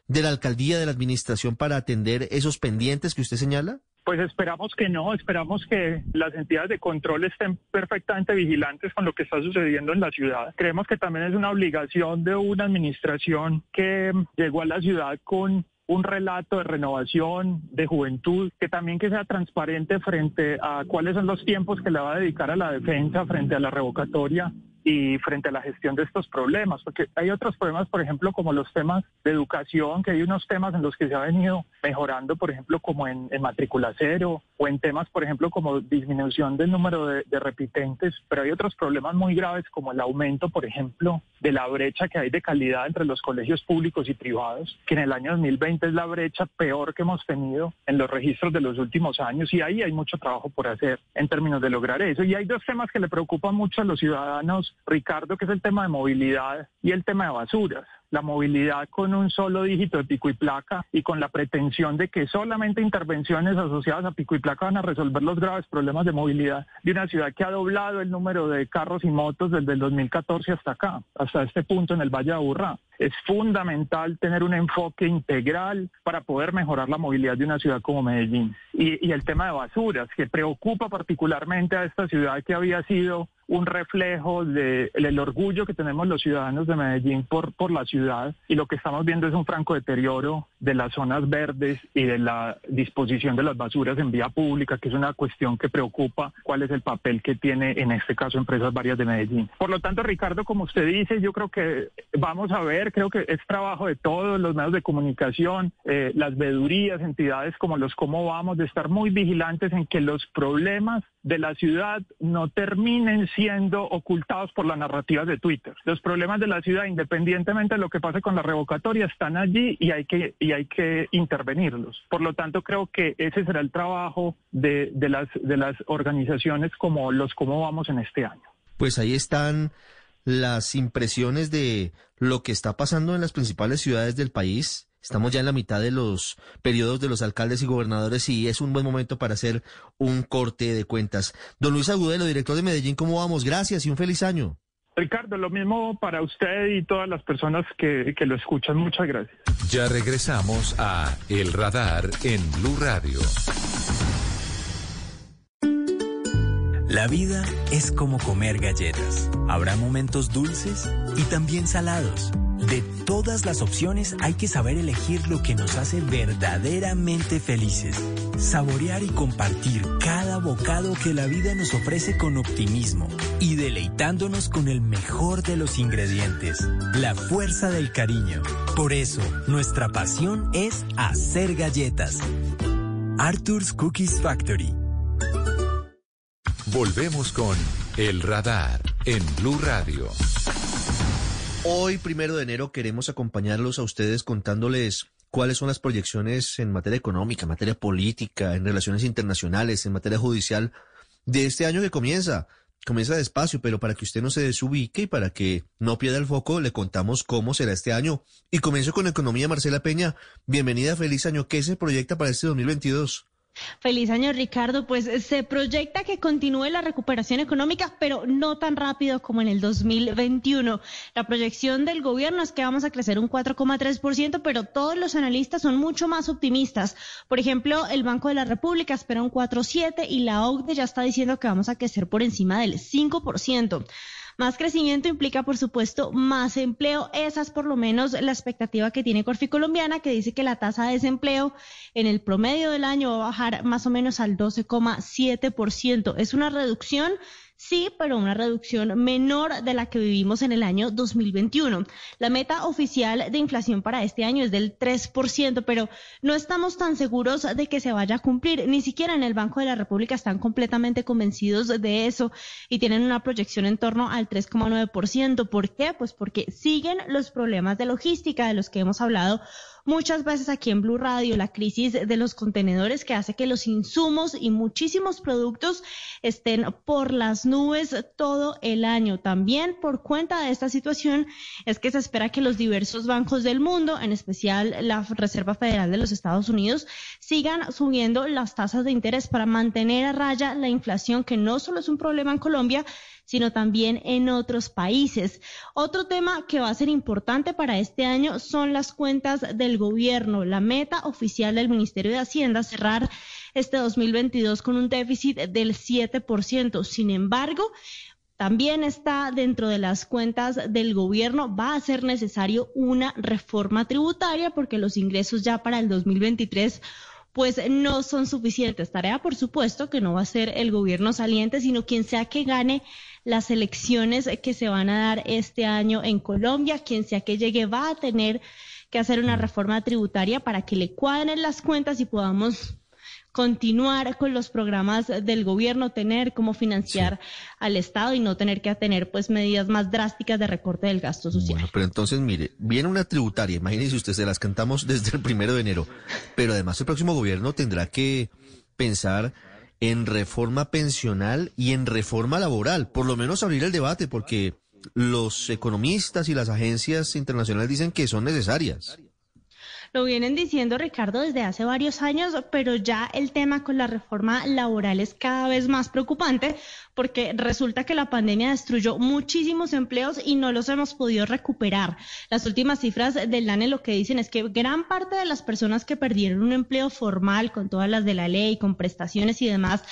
de la alcaldía, de la administración para atender esos pendientes que usted señala? Pues esperamos que no, esperamos que las entidades de control estén perfectamente vigilantes con lo que está sucediendo en la ciudad. Creemos que también es una obligación de una administración que llegó a la ciudad con un relato de renovación, de juventud, que también que sea transparente frente a cuáles son los tiempos que le va a dedicar a la defensa frente a la revocatoria y frente a la gestión de estos problemas, porque hay otros problemas, por ejemplo, como los temas de educación, que hay unos temas en los que se ha venido mejorando, por ejemplo, como en, matrícula cero, o en temas, por ejemplo, como disminución del número de, de, repitentes, pero hay otros problemas muy graves como el aumento, por ejemplo, de la brecha que hay de calidad entre los colegios públicos y privados, que en el año 2020 es la brecha peor que hemos tenido en los registros de los últimos años, y ahí hay mucho trabajo por hacer en términos de lograr eso. Y hay dos temas que le preocupan mucho a los ciudadanos Ricardo, que es el tema de movilidad y el tema de basuras la movilidad con un solo dígito de pico y placa y con la pretensión de que solamente intervenciones asociadas a pico y placa van a resolver los graves problemas de movilidad de una ciudad que ha doblado el número de carros y motos desde el 2014 hasta acá, hasta este punto en el Valle de Aburrá. Es fundamental tener un enfoque integral para poder mejorar la movilidad de una ciudad como Medellín. Y, el tema de basuras, que preocupa particularmente a esta ciudad que había sido un reflejo del el orgullo que tenemos los ciudadanos de Medellín por, por la ciudad y lo que estamos viendo es un franco deterioro de las zonas verdes y de la disposición de las basuras en vía pública, que es una cuestión que preocupa cuál es el papel que tiene en este caso empresas varias de Medellín. Por lo tanto, Ricardo, como usted dice, yo creo que vamos a ver, creo que es trabajo de todos los medios de comunicación, eh, las vedurías, entidades como los cómo vamos, de estar muy vigilantes en que los problemas de la ciudad no terminen siendo ocultados por las narrativas de Twitter. Los problemas de la ciudad, independientemente de lo que pase con la revocatoria, están allí y hay que, y hay que intervenirlos. Por lo tanto, creo que ese será el trabajo de, de, las, de las organizaciones como los Cómo Vamos en este año. Pues ahí están las impresiones de lo que está pasando en las principales ciudades del país Estamos ya en la mitad de los periodos de los alcaldes y gobernadores y es un buen momento para hacer un corte de cuentas. Don Luis Agudelo, director de Medellín, ¿cómo vamos? Gracias y un feliz año. Ricardo, lo mismo para usted y todas las personas que, que lo escuchan. Muchas gracias. Ya regresamos a El Radar en Blue Radio. La vida es como comer galletas. Habrá momentos dulces y también salados. De todas las opciones hay que saber elegir lo que nos hace verdaderamente felices. Saborear y compartir cada bocado que la vida nos ofrece con optimismo y deleitándonos con el mejor de los ingredientes, la fuerza del cariño. Por eso, nuestra pasión es hacer galletas. Arthur's Cookies Factory. Volvemos con El Radar en Blue Radio. Hoy, primero de enero, queremos acompañarlos a ustedes contándoles cuáles son las proyecciones en materia económica, en materia política, en relaciones internacionales, en materia judicial de este año que comienza. Comienza despacio, pero para que usted no se desubique y para que no pierda el foco, le contamos cómo será este año. Y comienzo con Economía, Marcela Peña. Bienvenida, feliz año. ¿Qué se proyecta para este 2022? Feliz año, Ricardo. Pues se proyecta que continúe la recuperación económica, pero no tan rápido como en el 2021. La proyección del gobierno es que vamos a crecer un 4,3%, pero todos los analistas son mucho más optimistas. Por ejemplo, el Banco de la República espera un 4,7% y la OCDE ya está diciendo que vamos a crecer por encima del 5%. Más crecimiento implica, por supuesto, más empleo. Esa es por lo menos la expectativa que tiene Corfi Colombiana, que dice que la tasa de desempleo en el promedio del año va a bajar más o menos al 12,7%. Es una reducción Sí, pero una reducción menor de la que vivimos en el año 2021. La meta oficial de inflación para este año es del 3%, pero no estamos tan seguros de que se vaya a cumplir. Ni siquiera en el Banco de la República están completamente convencidos de eso y tienen una proyección en torno al 3,9%. ¿Por qué? Pues porque siguen los problemas de logística de los que hemos hablado muchas veces aquí en Blue Radio la crisis de los contenedores que hace que los insumos y muchísimos productos estén por las nubes todo el año. También por cuenta de esta situación es que se espera que los diversos bancos del mundo, en especial la Reserva Federal de los Estados Unidos, sigan subiendo las tasas de interés para mantener a raya la inflación, que no solo es un problema en Colombia, sino también en otros países. Otro tema que va a ser importante para este año son las cuentas del gobierno. La meta oficial del Ministerio de Hacienda cerrar este 2022 con un déficit del 7%. Sin embargo, también está dentro de las cuentas del gobierno, va a ser necesario una reforma tributaria porque los ingresos ya para el 2023 pues no son suficientes. Tarea, por supuesto, que no va a ser el gobierno saliente, sino quien sea que gane las elecciones que se van a dar este año en Colombia, quien sea que llegue va a tener que hacer una reforma tributaria para que le cuadren las cuentas y podamos continuar con los programas del gobierno, tener cómo financiar al Estado y no tener que tener pues medidas más drásticas de recorte del gasto social. Bueno, pero entonces mire, viene una tributaria, imagínense usted, se las cantamos <laughs> desde el primero de enero, pero además el próximo gobierno tendrá que pensar en reforma pensional y en reforma laboral, por lo menos abrir el debate, porque los economistas y las agencias internacionales dicen que son necesarias. Lo vienen diciendo Ricardo desde hace varios años, pero ya el tema con la reforma laboral es cada vez más preocupante porque resulta que la pandemia destruyó muchísimos empleos y no los hemos podido recuperar. Las últimas cifras del DANE lo que dicen es que gran parte de las personas que perdieron un empleo formal con todas las de la ley, con prestaciones y demás,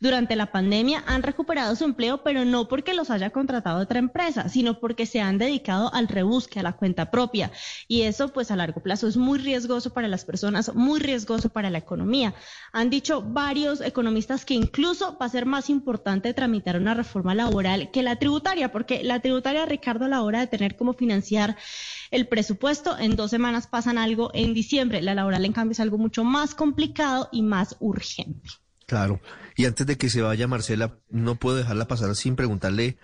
durante la pandemia han recuperado su empleo, pero no porque los haya contratado otra empresa, sino porque se han dedicado al rebusque, a la cuenta propia. Y eso, pues a largo plazo, es muy riesgoso para las personas, muy riesgoso para la economía. Han dicho varios economistas que incluso va a ser más importante tramitar una reforma laboral que la tributaria, porque la tributaria, Ricardo, a la hora de tener cómo financiar el presupuesto, en dos semanas pasan algo en diciembre. La laboral, en cambio, es algo mucho más complicado y más urgente. Claro. Y antes de que se vaya Marcela, no puedo dejarla pasar sin preguntarle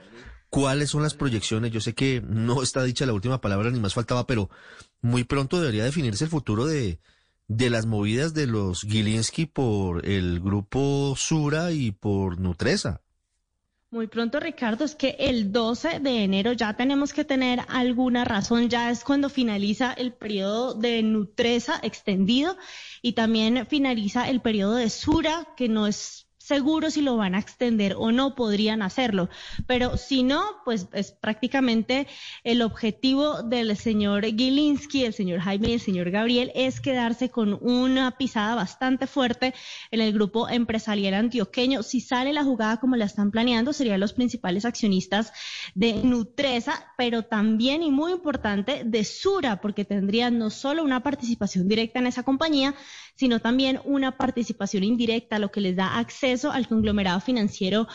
cuáles son las proyecciones. Yo sé que no está dicha la última palabra, ni más faltaba, pero muy pronto debería definirse el futuro de, de las movidas de los Gilinski por el grupo Sura y por Nutresa. Muy pronto, Ricardo, es que el 12 de enero ya tenemos que tener alguna razón, ya es cuando finaliza el periodo de Nutresa extendido y también finaliza el periodo de Sura, que no es seguro si lo van a extender o no, podrían hacerlo. Pero si no, pues es prácticamente el objetivo del señor Gilinski, el señor Jaime y el señor Gabriel es quedarse con una pisada bastante fuerte en el grupo empresarial antioqueño. Si sale la jugada como la están planeando, serían los principales accionistas de Nutresa, pero también y muy importante de Sura, porque tendrían no solo una participación directa en esa compañía, sino también una participación indirecta, lo que les da acceso al conglomerado financiero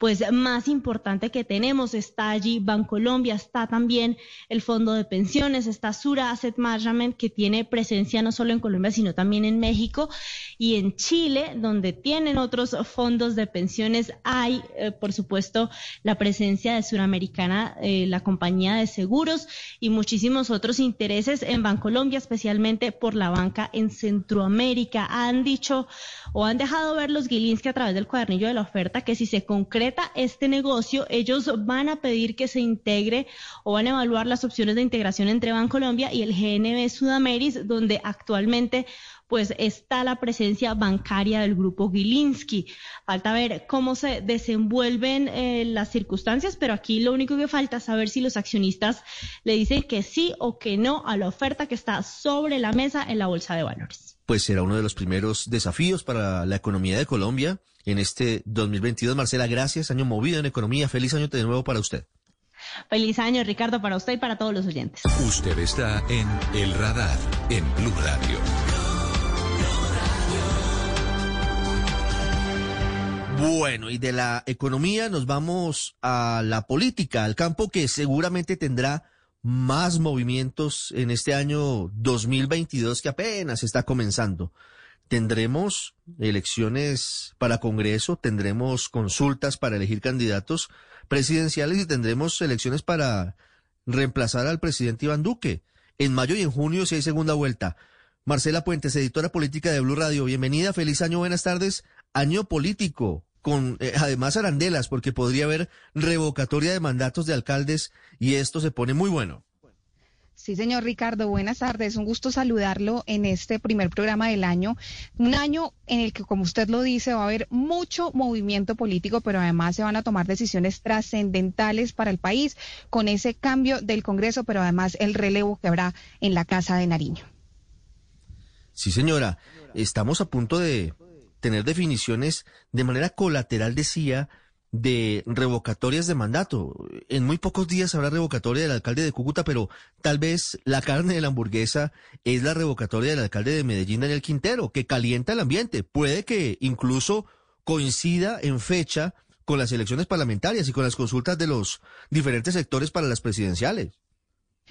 pues más importante que tenemos. Está allí Bancolombia, está también el Fondo de Pensiones, está Sura Asset Management que tiene presencia no solo en Colombia, sino también en México y en Chile, donde tienen otros fondos de pensiones. Hay, eh, por supuesto, la presencia de Suramericana, eh, la compañía de seguros y muchísimos otros intereses en Bancolombia, especialmente por la banca en Centroamérica. Han dicho o han dejado ver los Gilinski a través del cuadernillo de la oferta que si se concreta este negocio, ellos van a pedir que se integre o van a evaluar las opciones de integración entre Bancolombia y el GNB Sudameris, donde actualmente pues está la presencia bancaria del grupo Gilinski. Falta ver cómo se desenvuelven eh, las circunstancias, pero aquí lo único que falta es saber si los accionistas le dicen que sí o que no a la oferta que está sobre la mesa en la Bolsa de Valores. Pues será uno de los primeros desafíos para la economía de Colombia en este 2022. Marcela, gracias. Año movido en economía. Feliz año de nuevo para usted. Feliz año, Ricardo, para usted y para todos los oyentes. Usted está en El Radar, en Blue Radio. Bueno, y de la economía nos vamos a la política, al campo que seguramente tendrá más movimientos en este año 2022 que apenas está comenzando. Tendremos elecciones para Congreso, tendremos consultas para elegir candidatos presidenciales y tendremos elecciones para reemplazar al presidente Iván Duque. En mayo y en junio si hay segunda vuelta. Marcela Puentes, editora política de Blue Radio. Bienvenida, feliz año, buenas tardes. Año político, con eh, además arandelas, porque podría haber revocatoria de mandatos de alcaldes y esto se pone muy bueno. Sí, señor Ricardo, buenas tardes. Un gusto saludarlo en este primer programa del año. Un año en el que, como usted lo dice, va a haber mucho movimiento político, pero además se van a tomar decisiones trascendentales para el país con ese cambio del Congreso, pero además el relevo que habrá en la Casa de Nariño. Sí, señora. Estamos a punto de tener definiciones de manera colateral, decía, de revocatorias de mandato. En muy pocos días habrá revocatoria del alcalde de Cúcuta, pero tal vez la carne de la hamburguesa es la revocatoria del alcalde de Medellín, Daniel Quintero, que calienta el ambiente. Puede que incluso coincida en fecha con las elecciones parlamentarias y con las consultas de los diferentes sectores para las presidenciales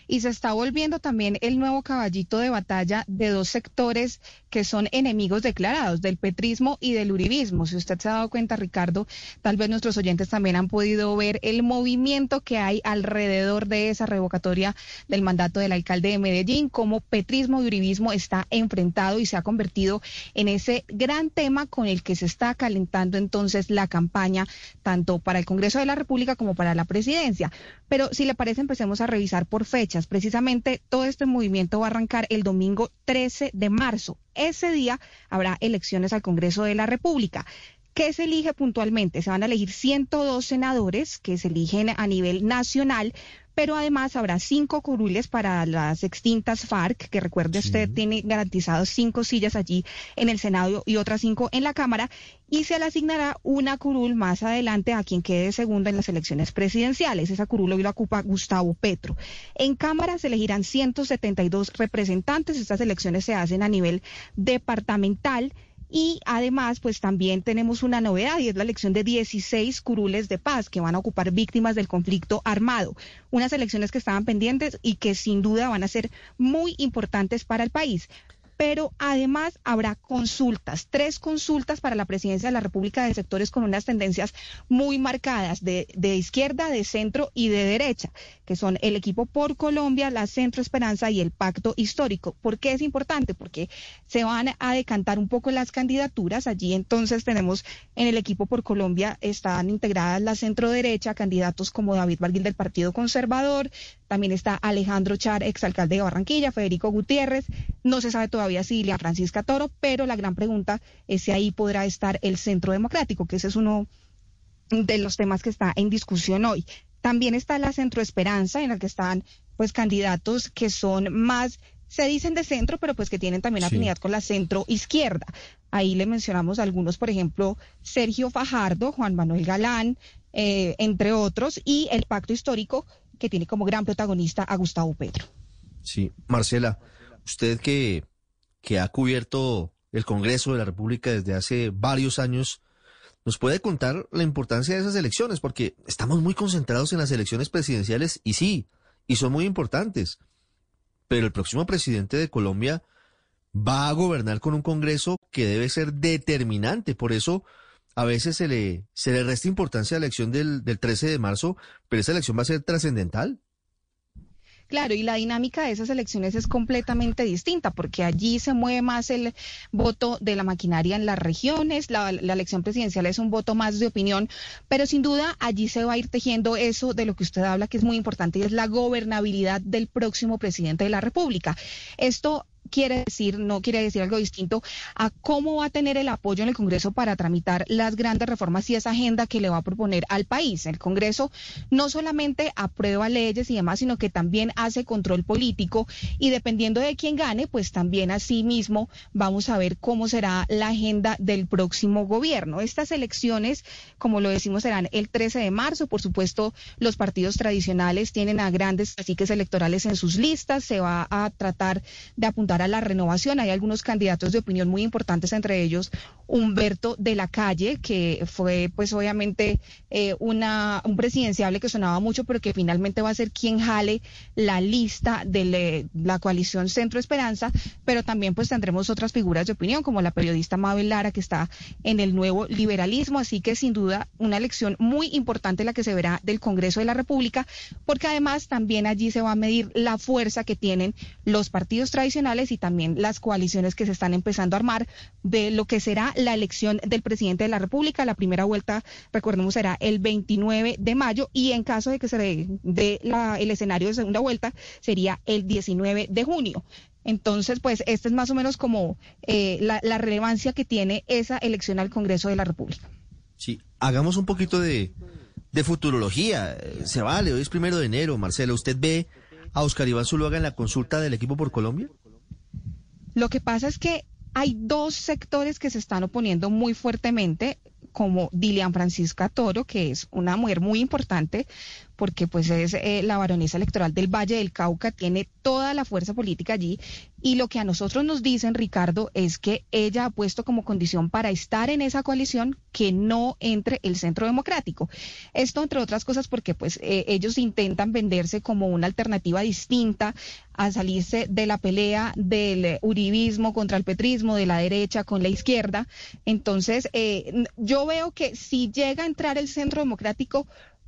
y se está volviendo también el nuevo caballito de batalla de dos sectores que son enemigos declarados, del petrismo y del uribismo. Si usted se ha dado cuenta, Ricardo, tal vez nuestros oyentes también han podido ver el movimiento que hay alrededor de esa revocatoria del mandato del alcalde de Medellín, cómo petrismo y uribismo está enfrentado y se ha convertido en ese gran tema con el que se está calentando entonces la campaña, tanto para el Congreso de la República como para la presidencia. Pero si le parece, empecemos a revisar por Precisamente todo este movimiento va a arrancar el domingo 13 de marzo. Ese día habrá elecciones al Congreso de la República. ¿Qué se elige puntualmente? Se van a elegir 102 senadores que se eligen a nivel nacional, pero además habrá cinco curules para las extintas FARC, que recuerde usted tiene garantizados cinco sillas allí en el Senado y otras cinco en la Cámara, y se le asignará una curul más adelante a quien quede segundo en las elecciones presidenciales. Esa curul hoy lo ocupa Gustavo Petro. En Cámara se elegirán 172 representantes. Estas elecciones se hacen a nivel departamental. Y además, pues también tenemos una novedad y es la elección de 16 curules de paz que van a ocupar víctimas del conflicto armado. Unas elecciones que estaban pendientes y que sin duda van a ser muy importantes para el país pero además habrá consultas, tres consultas para la presidencia de la República de sectores con unas tendencias muy marcadas de, izquierda, de centro y de derecha, que son el equipo por Colombia, la Centro Esperanza y el Pacto Histórico. ¿Por qué es importante? Porque se van a decantar un poco las candidaturas. Allí entonces tenemos en el equipo por Colombia están integradas la centro derecha, candidatos como David Barguil del Partido Conservador, también está Alejandro Char, exalcalde de Barranquilla, Federico Gutiérrez, no se sabe todavía todavía Francisca Toro, pero la gran pregunta es si ahí podrá estar el Centro Democrático, que ese es uno de los temas que está en discusión hoy. También está la Centro Esperanza, en la que están pues candidatos que son más se dicen de centro, pero pues que tienen también afinidad con la centro izquierda. Ahí le mencionamos algunos, por ejemplo, Sergio Fajardo, Juan Manuel Galán, eh, entre otros, y el pacto histórico que tiene como gran protagonista a Gustavo Petro. Sí, Marcela, usted que que ha cubierto el Congreso de la República desde hace varios años, nos puede contar la importancia de esas elecciones, porque estamos muy concentrados en las elecciones presidenciales y sí, y son muy importantes, pero el próximo presidente de Colombia va a gobernar con un Congreso que debe ser determinante, por eso a veces se le, se le resta importancia a la elección del, del 13 de marzo, pero esa elección va a ser trascendental. Claro, y la dinámica de esas elecciones es completamente distinta, porque allí se mueve más el voto de la maquinaria en las regiones, la, elección presidencial es un voto más de opinión, pero sin duda allí se va a ir tejiendo eso de lo que usted habla, que es muy importante, y es la gobernabilidad del próximo presidente de la República. Esto quiere decir, no quiere decir algo distinto a cómo va a tener el apoyo en el Congreso para tramitar las grandes reformas y esa agenda que le va a proponer al país. El Congreso no solamente aprueba leyes y demás, sino que también hace control político y dependiendo de quién gane, pues también así mismo vamos a ver cómo será la agenda del próximo gobierno. Estas elecciones, como lo decimos, serán el 13 de marzo. Por supuesto, los partidos tradicionales tienen a grandes caciques electorales en sus listas. Se va a tratar de apuntar a la renovación. Hay algunos candidatos de opinión muy importantes, entre ellos Humberto de la Calle, que fue pues obviamente eh, una, un presidenciable que sonaba mucho, pero que finalmente va a ser quien jale la lista de la coalición Centro Esperanza, pero también pues tendremos otras figuras de opinión, como la periodista Mabel Lara, que está en el nuevo liberalismo, así que sin duda una elección muy importante la que se verá del Congreso de la República, porque además también allí se va a medir la fuerza que tienen los partidos tradicionales y también las coaliciones que se están empezando a armar de lo que será la elección del presidente de la República. La primera vuelta, recordemos, será el 29 de mayo y en caso de que se dé el escenario de segunda vuelta, sería el 19 de junio. Entonces, pues, esta es más o menos como eh, la, la relevancia que tiene esa elección al Congreso de la República. Sí, hagamos un poquito de, de futurología. Se vale, hoy es primero de enero. Marcelo, ¿usted ve a Oscar Iván Zuluaga en la consulta del equipo por Colombia? Lo que pasa es que hay dos sectores que se están oponiendo muy fuertemente, como Dilian Francisca Toro, que es una mujer muy importante, porque pues es eh, la baronesa electoral del Valle del Cauca, tiene toda la fuerza política allí y lo que a nosotros nos dicen, Ricardo, es que ella ha puesto como condición para estar en esa coalición que no entre el Centro Democrático. Esto, entre otras cosas, porque pues eh, ellos intentan venderse como una alternativa distinta a salirse de la pelea del uribismo contra el petrismo, de la derecha con la izquierda. Entonces, eh, yo veo que si llega a entrar el Centro Democrático,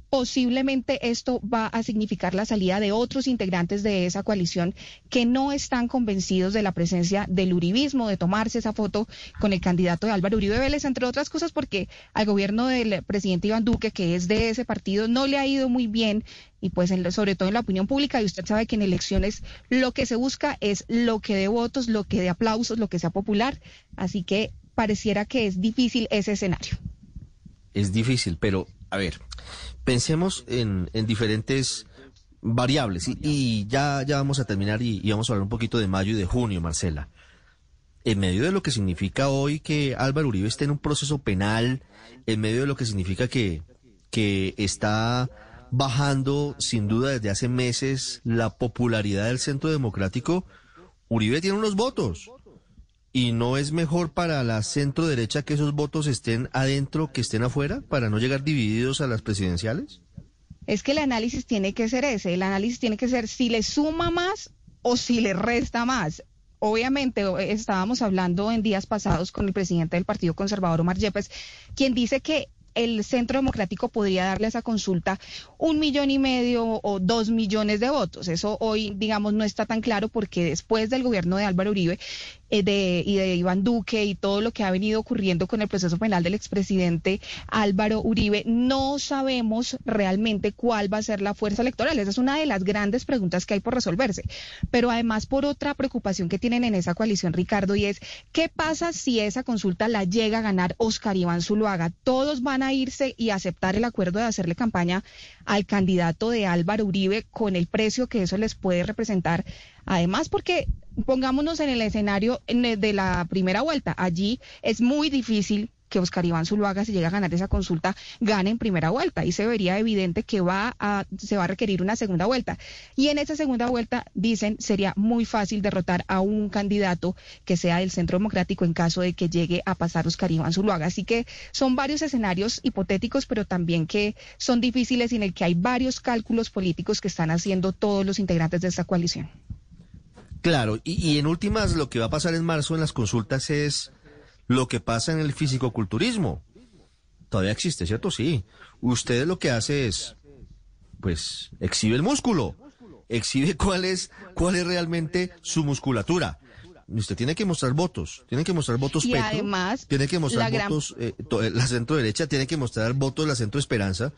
posiblemente esto va a significar la salida de otros integrantes de esa coalición que no están convencidos de la presencia del uribismo, de tomarse esa foto con el candidato de Álvaro Uribe Vélez, entre otras cosas porque al gobierno del presidente Iván Duque, que es de ese partido, no le ha ido muy bien y pues sobre todo en la opinión pública y usted sabe que en elecciones lo que se busca es lo que de votos, lo que de aplausos, lo que sea popular, así que pareciera que es difícil ese escenario. Es difícil, pero a ver, pensemos en, diferentes variables y, ya, ya vamos a terminar y, vamos a hablar un poquito de mayo y de junio, Marcela. En medio de lo que significa hoy que Álvaro Uribe esté en un proceso penal, en medio de lo que significa que, que está bajando sin duda desde hace meses la popularidad del centro democrático, Uribe tiene unos votos. ¿Y no es mejor para la centro derecha que esos votos estén adentro que estén afuera para no llegar divididos a las presidenciales? Es que el análisis tiene que ser ese, el análisis tiene que ser si le suma más o si le resta más. Obviamente, estábamos hablando en días pasados con el presidente del Partido Conservador, Omar Yepes, quien dice que el Centro Democrático podría darle a esa consulta un millón y medio o dos millones de votos. Eso hoy, digamos, no está tan claro porque después del gobierno de Álvaro Uribe, eh, de, y de Iván Duque y todo lo que ha venido ocurriendo con el proceso penal del expresidente Álvaro Uribe, no sabemos realmente cuál va a ser la fuerza electoral. Esa es una de las grandes preguntas que hay por resolverse. Pero además por otra preocupación que tienen en esa coalición, Ricardo, y es qué pasa si esa consulta la llega a ganar Oscar Iván Zuluaga. Todos van a irse y aceptar el acuerdo de hacerle campaña al candidato de Álvaro Uribe con el precio que eso les puede representar. Además, porque pongámonos en el escenario de la primera vuelta. Allí es muy difícil que Oscar Iván Zuluaga, si llega a ganar esa consulta, gane en primera vuelta. Y se vería evidente que va a, se va a requerir una segunda vuelta. Y en esa segunda vuelta, dicen, sería muy fácil derrotar a un candidato que sea del Centro Democrático en caso de que llegue a pasar Oscar Iván Zuluaga. Así que son varios escenarios hipotéticos, pero también que son difíciles y en el que hay varios cálculos políticos que están haciendo todos los integrantes de esta coalición. Claro, y, en últimas lo que va a pasar en marzo en las consultas es lo que pasa en el fisicoculturismo. Todavía existe, ¿cierto? Sí. Usted lo que hace es, pues, exhibe el músculo, exhibe <laughs> cuál es, cuál es realmente su musculatura. Usted tiene que mostrar votos, tiene que mostrar votos y además, tiene que mostrar votos eh, la centro derecha, tiene que mostrar votos la centro esperanza,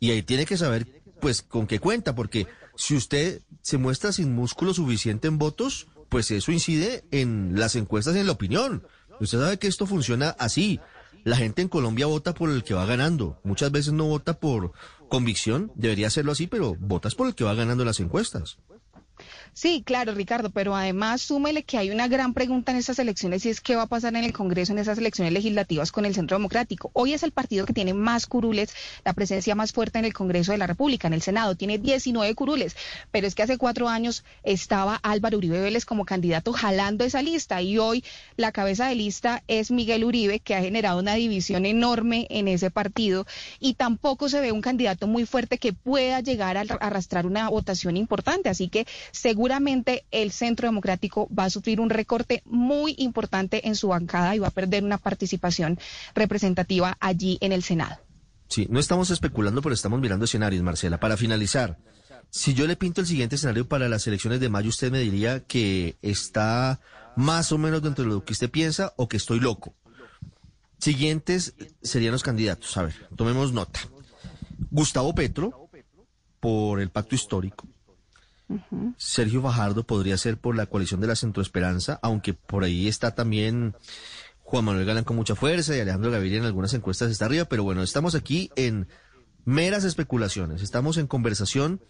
y ahí tiene que saber, pues, con qué cuenta, porque si usted se muestra sin músculo suficiente en votos, pues eso incide en las encuestas y en la opinión. Usted sabe que esto funciona así. La gente en Colombia vota por el que va ganando. Muchas veces no vota por convicción, debería hacerlo así, pero votas por el que va ganando las encuestas. Sí, claro, Ricardo, pero además súmele que hay una gran pregunta en estas elecciones y es qué va a pasar en el Congreso en esas elecciones legislativas con el Centro Democrático. Hoy es el partido que tiene más curules, la presencia más fuerte en el Congreso de la República, en el Senado, tiene 19 curules, pero es que hace cuatro años estaba Álvaro Uribe Vélez como candidato jalando esa lista y hoy la cabeza de lista es Miguel Uribe, que ha generado una división enorme en ese partido y tampoco se ve un candidato muy fuerte que pueda llegar a arrastrar una votación importante. Así que seguro seguramente el Centro Democrático va a sufrir un recorte muy importante en su bancada y va a perder una participación representativa allí en el Senado. Sí, no estamos especulando, pero estamos mirando escenarios, Marcela. Para finalizar, si yo le pinto el siguiente escenario para las elecciones de mayo, usted me diría que está más o menos dentro de lo que usted piensa o que estoy loco. Siguientes serían los candidatos. A ver, tomemos nota. Gustavo Petro, por el pacto histórico. Sergio Fajardo podría ser por la coalición de la Centroesperanza, aunque por ahí está también Juan Manuel Galán con mucha fuerza y Alejandro Gaviria en algunas encuestas está arriba, pero bueno, estamos aquí en meras especulaciones, estamos en conversación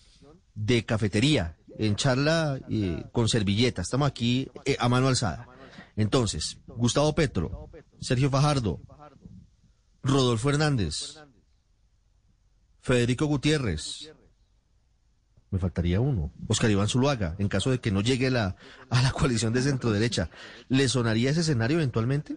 de cafetería, en charla eh, con servilleta, estamos aquí eh, a mano alzada. Entonces, Gustavo Petro, Sergio Fajardo, Rodolfo Hernández, Federico Gutiérrez, me faltaría uno, Oscar Iván Zuluaga, en caso de que no llegue la, a la coalición de centro derecha. ¿Le sonaría ese escenario eventualmente?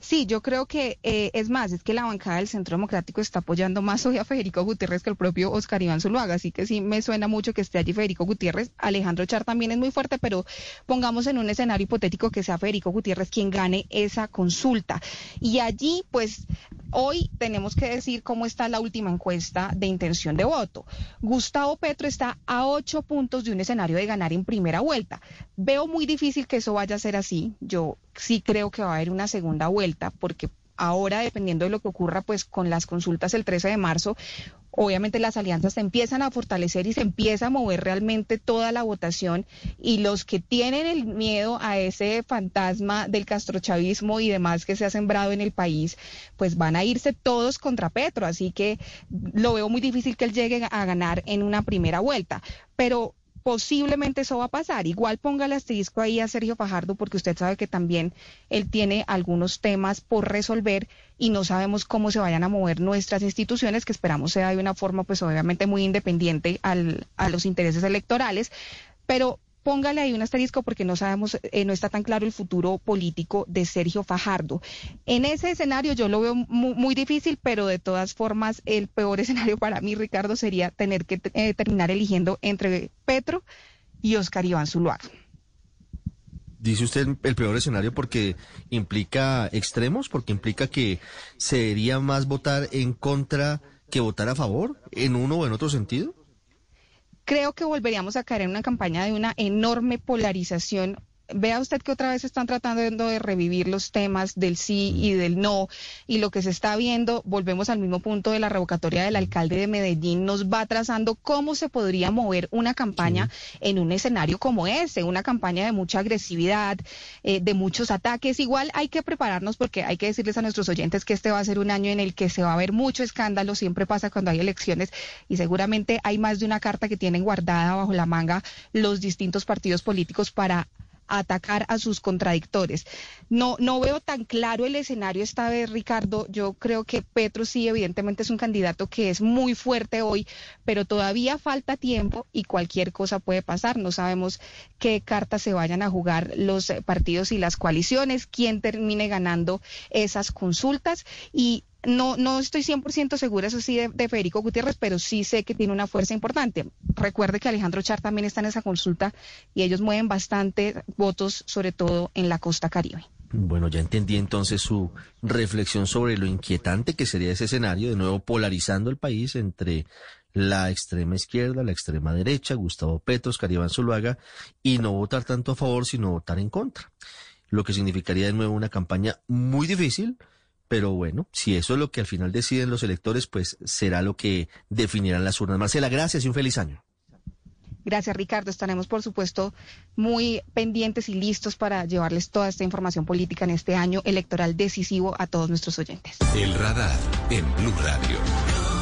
Sí, yo creo que eh, es más, es que la bancada del Centro Democrático está apoyando más hoy a Federico Gutiérrez que el propio Oscar Iván Zuluaga, así que sí me suena mucho que esté allí Federico Gutiérrez. Alejandro Char también es muy fuerte, pero pongamos en un escenario hipotético que sea Federico Gutiérrez quien gane esa consulta. Y allí, pues, hoy tenemos que decir cómo está la última encuesta de intención de voto. Gustavo Petro está a ocho puntos de un escenario de ganar en primera vuelta. Veo muy difícil que eso vaya a ser así. Yo sí creo que va a haber una segunda vuelta porque ahora dependiendo de lo que ocurra pues con las consultas el 13 de marzo, obviamente las alianzas se empiezan a fortalecer y se empieza a mover realmente toda la votación y los que tienen el miedo a ese fantasma del castrochavismo y demás que se ha sembrado en el país, pues van a irse todos contra Petro, así que lo veo muy difícil que él llegue a ganar en una primera vuelta, pero posiblemente eso va a pasar. Igual ponga el asterisco ahí a Sergio Fajardo porque usted sabe que también él tiene algunos temas por resolver y no sabemos cómo se vayan a mover nuestras instituciones, que esperamos sea de una forma pues obviamente muy independiente al, a los intereses electorales. Pero póngale ahí un asterisco porque no sabemos, eh, no está tan claro el futuro político de Sergio Fajardo. En ese escenario yo lo veo muy, difícil, pero de todas formas el peor <laughs> escenario para mí, Ricardo, sería tener que eh, terminar eligiendo entre Petro y Oscar Iván Zuluaga. Dice usted el peor escenario porque implica extremos, porque implica que sería más votar en contra que votar a favor, en uno o en otro sentido creo que volveríamos a caer en una campaña de una enorme polarización vea usted que otra vez están tratando de revivir los temas del sí y del no y lo que se está viendo, volvemos al mismo punto de la revocatoria del alcalde de Medellín, nos va trazando cómo se podría mover una campaña en un escenario como ese, una campaña de mucha agresividad, eh, de muchos ataques. Igual hay que prepararnos porque hay que decirles a nuestros oyentes que este va a ser un año en el que se va a ver mucho escándalo, siempre pasa cuando hay elecciones y seguramente hay más de una carta que tienen guardada bajo la manga los distintos partidos políticos para atacar a sus contradictores. No, no veo tan claro el escenario esta vez, Ricardo. Yo creo que Petro sí, evidentemente es un candidato que es muy fuerte hoy, pero todavía falta tiempo y cualquier cosa puede pasar. No sabemos qué cartas se vayan a jugar los partidos y las coaliciones, quién termine ganando esas consultas y no, no estoy 100% segura, eso sí, de, Federico Gutiérrez, pero sí sé que tiene una fuerza importante. Recuerde que Alejandro Char también está en esa consulta y ellos mueven bastante votos, sobre todo en la costa caribe. Bueno, ya entendí entonces su reflexión sobre lo inquietante que sería ese escenario, de nuevo polarizando el país entre la extrema izquierda, la extrema derecha, Gustavo Petro, Caribán Zuluaga, y no votar tanto a favor, sino votar en contra. Lo que significaría de nuevo una campaña muy difícil, pero bueno, si eso es lo que al final deciden los electores, pues será lo que definirán las urnas. Marcela, gracias y un feliz año. Gracias, Ricardo. Estaremos, por supuesto, muy pendientes y listos para llevarles toda esta información política en este año electoral decisivo a todos nuestros oyentes. El radar en Blue Radio.